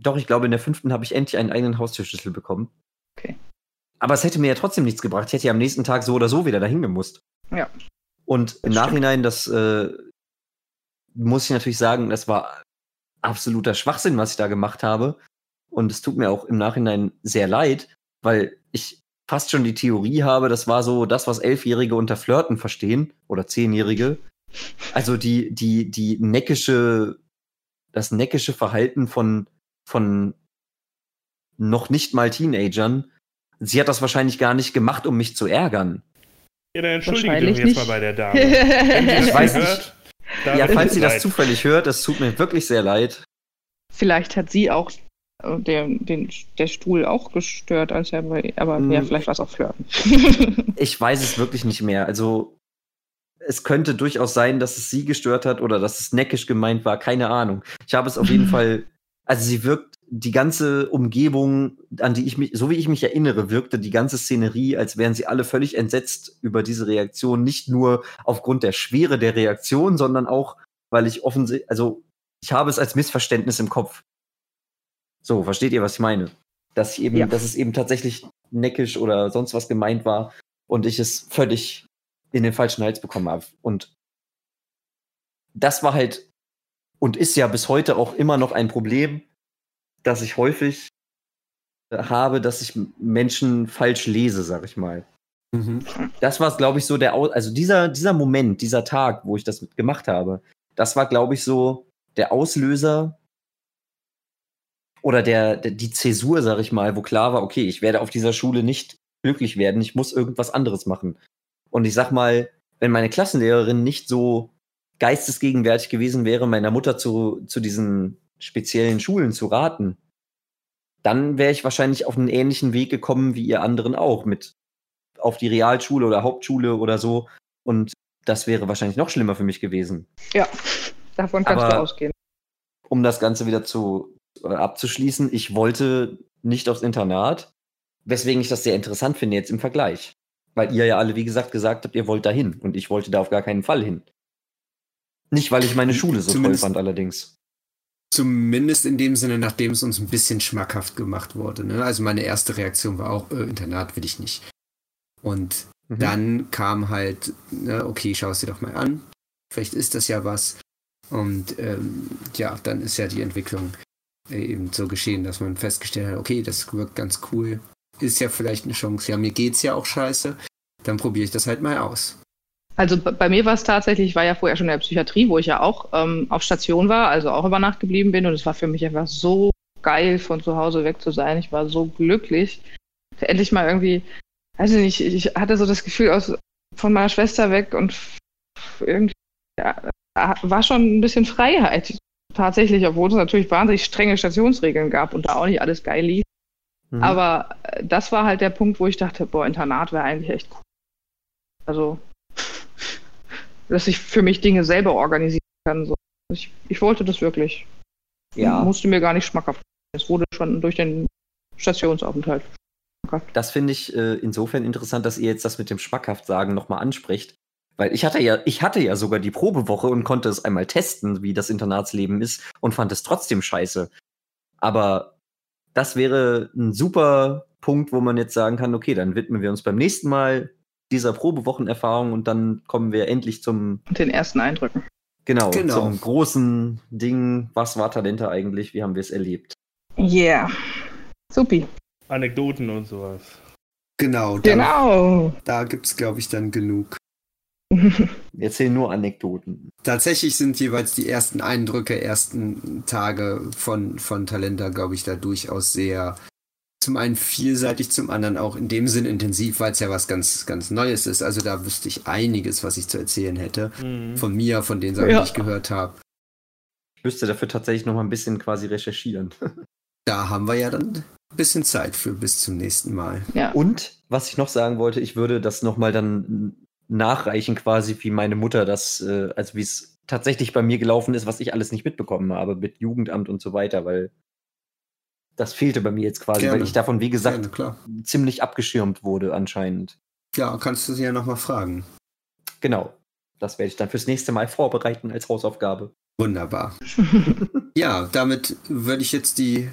Doch, ich glaube, in der fünften habe ich endlich einen eigenen Haustürschlüssel bekommen. Okay. Aber es hätte mir ja trotzdem nichts gebracht. Ich hätte ja am nächsten Tag so oder so wieder dahin gemusst. Ja. Und im Nachhinein, das äh, muss ich natürlich sagen, das war absoluter Schwachsinn, was ich da gemacht habe. Und es tut mir auch im Nachhinein sehr leid, weil ich fast schon die Theorie habe, das war so das, was Elfjährige unter Flirten verstehen oder Zehnjährige. Also die, die, die neckische, das neckische Verhalten von, von noch nicht mal Teenagern. Sie hat das wahrscheinlich gar nicht gemacht, um mich zu ärgern. Ja, dann entschuldige dich jetzt nicht. mal bei der Dame. ich weiß nicht. Ja, falls sie das zufällig hört, es tut mir wirklich sehr leid. Vielleicht hat sie auch äh, der, den, der Stuhl auch gestört, als er bei, aber hm. ja, vielleicht war es auch Flirten. ich weiß es wirklich nicht mehr. Also es könnte durchaus sein, dass es sie gestört hat oder dass es neckisch gemeint war, keine Ahnung. Ich habe es auf jeden Fall, also sie wirkt die ganze Umgebung, an die ich mich, so wie ich mich erinnere, wirkte die ganze Szenerie, als wären sie alle völlig entsetzt über diese Reaktion, nicht nur aufgrund der Schwere der Reaktion, sondern auch, weil ich offensichtlich, also ich habe es als Missverständnis im Kopf. So, versteht ihr, was ich meine? Dass ich eben, ja. dass es eben tatsächlich neckisch oder sonst was gemeint war und ich es völlig in den falschen Hals bekommen habe. Und das war halt und ist ja bis heute auch immer noch ein Problem, dass ich häufig äh, habe, dass ich Menschen falsch lese, sag ich mal. Mhm. Das war, glaube ich, so der, also dieser, dieser Moment, dieser Tag, wo ich das gemacht habe, das war, glaube ich, so der Auslöser oder der, der, die Zäsur, sag ich mal, wo klar war, okay, ich werde auf dieser Schule nicht glücklich werden, ich muss irgendwas anderes machen. Und ich sag mal, wenn meine Klassenlehrerin nicht so geistesgegenwärtig gewesen wäre, meiner Mutter zu, zu diesen speziellen Schulen zu raten, dann wäre ich wahrscheinlich auf einen ähnlichen Weg gekommen wie ihr anderen auch, mit auf die Realschule oder Hauptschule oder so. Und das wäre wahrscheinlich noch schlimmer für mich gewesen. Ja, davon kannst Aber, du ausgehen. Um das Ganze wieder zu äh, abzuschließen, ich wollte nicht aufs Internat, weswegen ich das sehr interessant finde jetzt im Vergleich. Weil ihr ja alle, wie gesagt, gesagt habt, ihr wollt dahin und ich wollte da auf gar keinen Fall hin. Nicht, weil ich meine Schule so Zumindest toll fand, allerdings. Zumindest in dem Sinne, nachdem es uns ein bisschen schmackhaft gemacht wurde. Ne? Also meine erste Reaktion war auch, äh, Internat will ich nicht. Und mhm. dann kam halt, ne, okay, schau es dir doch mal an. Vielleicht ist das ja was. Und ähm, ja, dann ist ja die Entwicklung eben so geschehen, dass man festgestellt hat, okay, das wirkt ganz cool. Ist ja vielleicht eine Chance. Ja, mir geht's ja auch scheiße. Dann probiere ich das halt mal aus. Also bei mir war es tatsächlich, ich war ja vorher schon in der Psychiatrie, wo ich ja auch ähm, auf Station war, also auch über Nacht geblieben bin. Und es war für mich einfach so geil, von zu Hause weg zu sein. Ich war so glücklich. Endlich mal irgendwie, weiß ich nicht, ich hatte so das Gefühl aus, von meiner Schwester weg und irgendwie ja, war schon ein bisschen Freiheit. Tatsächlich, obwohl es natürlich wahnsinnig strenge Stationsregeln gab und da auch nicht alles geil lief. Mhm. Aber äh, das war halt der Punkt, wo ich dachte, boah, Internat wäre eigentlich echt cool. Also dass ich für mich Dinge selber organisieren kann. So. Ich, ich wollte das wirklich. Ja. Musste mir gar nicht schmackhaft. Es wurde schon durch den Stationsaufenthalt. Das finde ich äh, insofern interessant, dass ihr jetzt das mit dem schmackhaft sagen nochmal anspricht. Weil ich hatte ja, ich hatte ja sogar die Probewoche und konnte es einmal testen, wie das Internatsleben ist und fand es trotzdem scheiße. Aber das wäre ein super Punkt, wo man jetzt sagen kann, okay, dann widmen wir uns beim nächsten Mal dieser Probewochenerfahrung und dann kommen wir endlich zum. Den ersten Eindrücken. Genau, genau, zum großen Ding. Was war Talente eigentlich? Wie haben wir es erlebt? Yeah. Supi. Anekdoten und sowas. Genau. Dann, genau. Da gibt es, glaube ich, dann genug. Wir erzählen nur Anekdoten. Tatsächlich sind jeweils die ersten Eindrücke, ersten Tage von, von Talenta, glaube ich, da durchaus sehr zum einen vielseitig, zum anderen auch in dem Sinn intensiv, weil es ja was ganz, ganz Neues ist. Also da wüsste ich einiges, was ich zu erzählen hätte. Mhm. Von mir, von den Sachen, ja. die ich gehört habe. Ich müsste dafür tatsächlich noch mal ein bisschen quasi recherchieren. da haben wir ja dann ein bisschen Zeit für bis zum nächsten Mal. Ja. Und was ich noch sagen wollte, ich würde das noch mal dann nachreichen quasi, wie meine Mutter das, äh, also wie es tatsächlich bei mir gelaufen ist, was ich alles nicht mitbekommen habe mit Jugendamt und so weiter, weil das fehlte bei mir jetzt quasi, Gerne. weil ich davon, wie gesagt, Gerne, ziemlich abgeschirmt wurde anscheinend. Ja, kannst du sie ja nochmal fragen. Genau. Das werde ich dann fürs nächste Mal vorbereiten als Hausaufgabe. Wunderbar. ja, damit würde ich jetzt die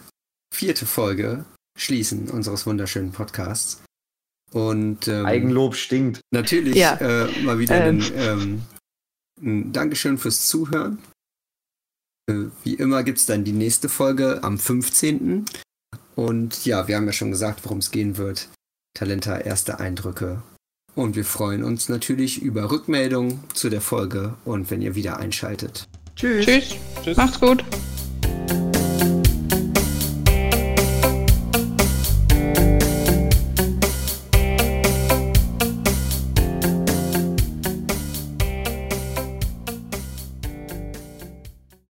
vierte Folge schließen unseres wunderschönen Podcasts. Und ähm, Eigenlob stinkt. Natürlich ja. äh, mal wieder ähm. Ein, ähm, ein Dankeschön fürs Zuhören. Wie immer gibt es dann die nächste Folge am 15. Und ja, wir haben ja schon gesagt, worum es gehen wird. Talenta erste Eindrücke. Und wir freuen uns natürlich über Rückmeldungen zu der Folge und wenn ihr wieder einschaltet. Tschüss. Tschüss. Tschüss. Macht's gut.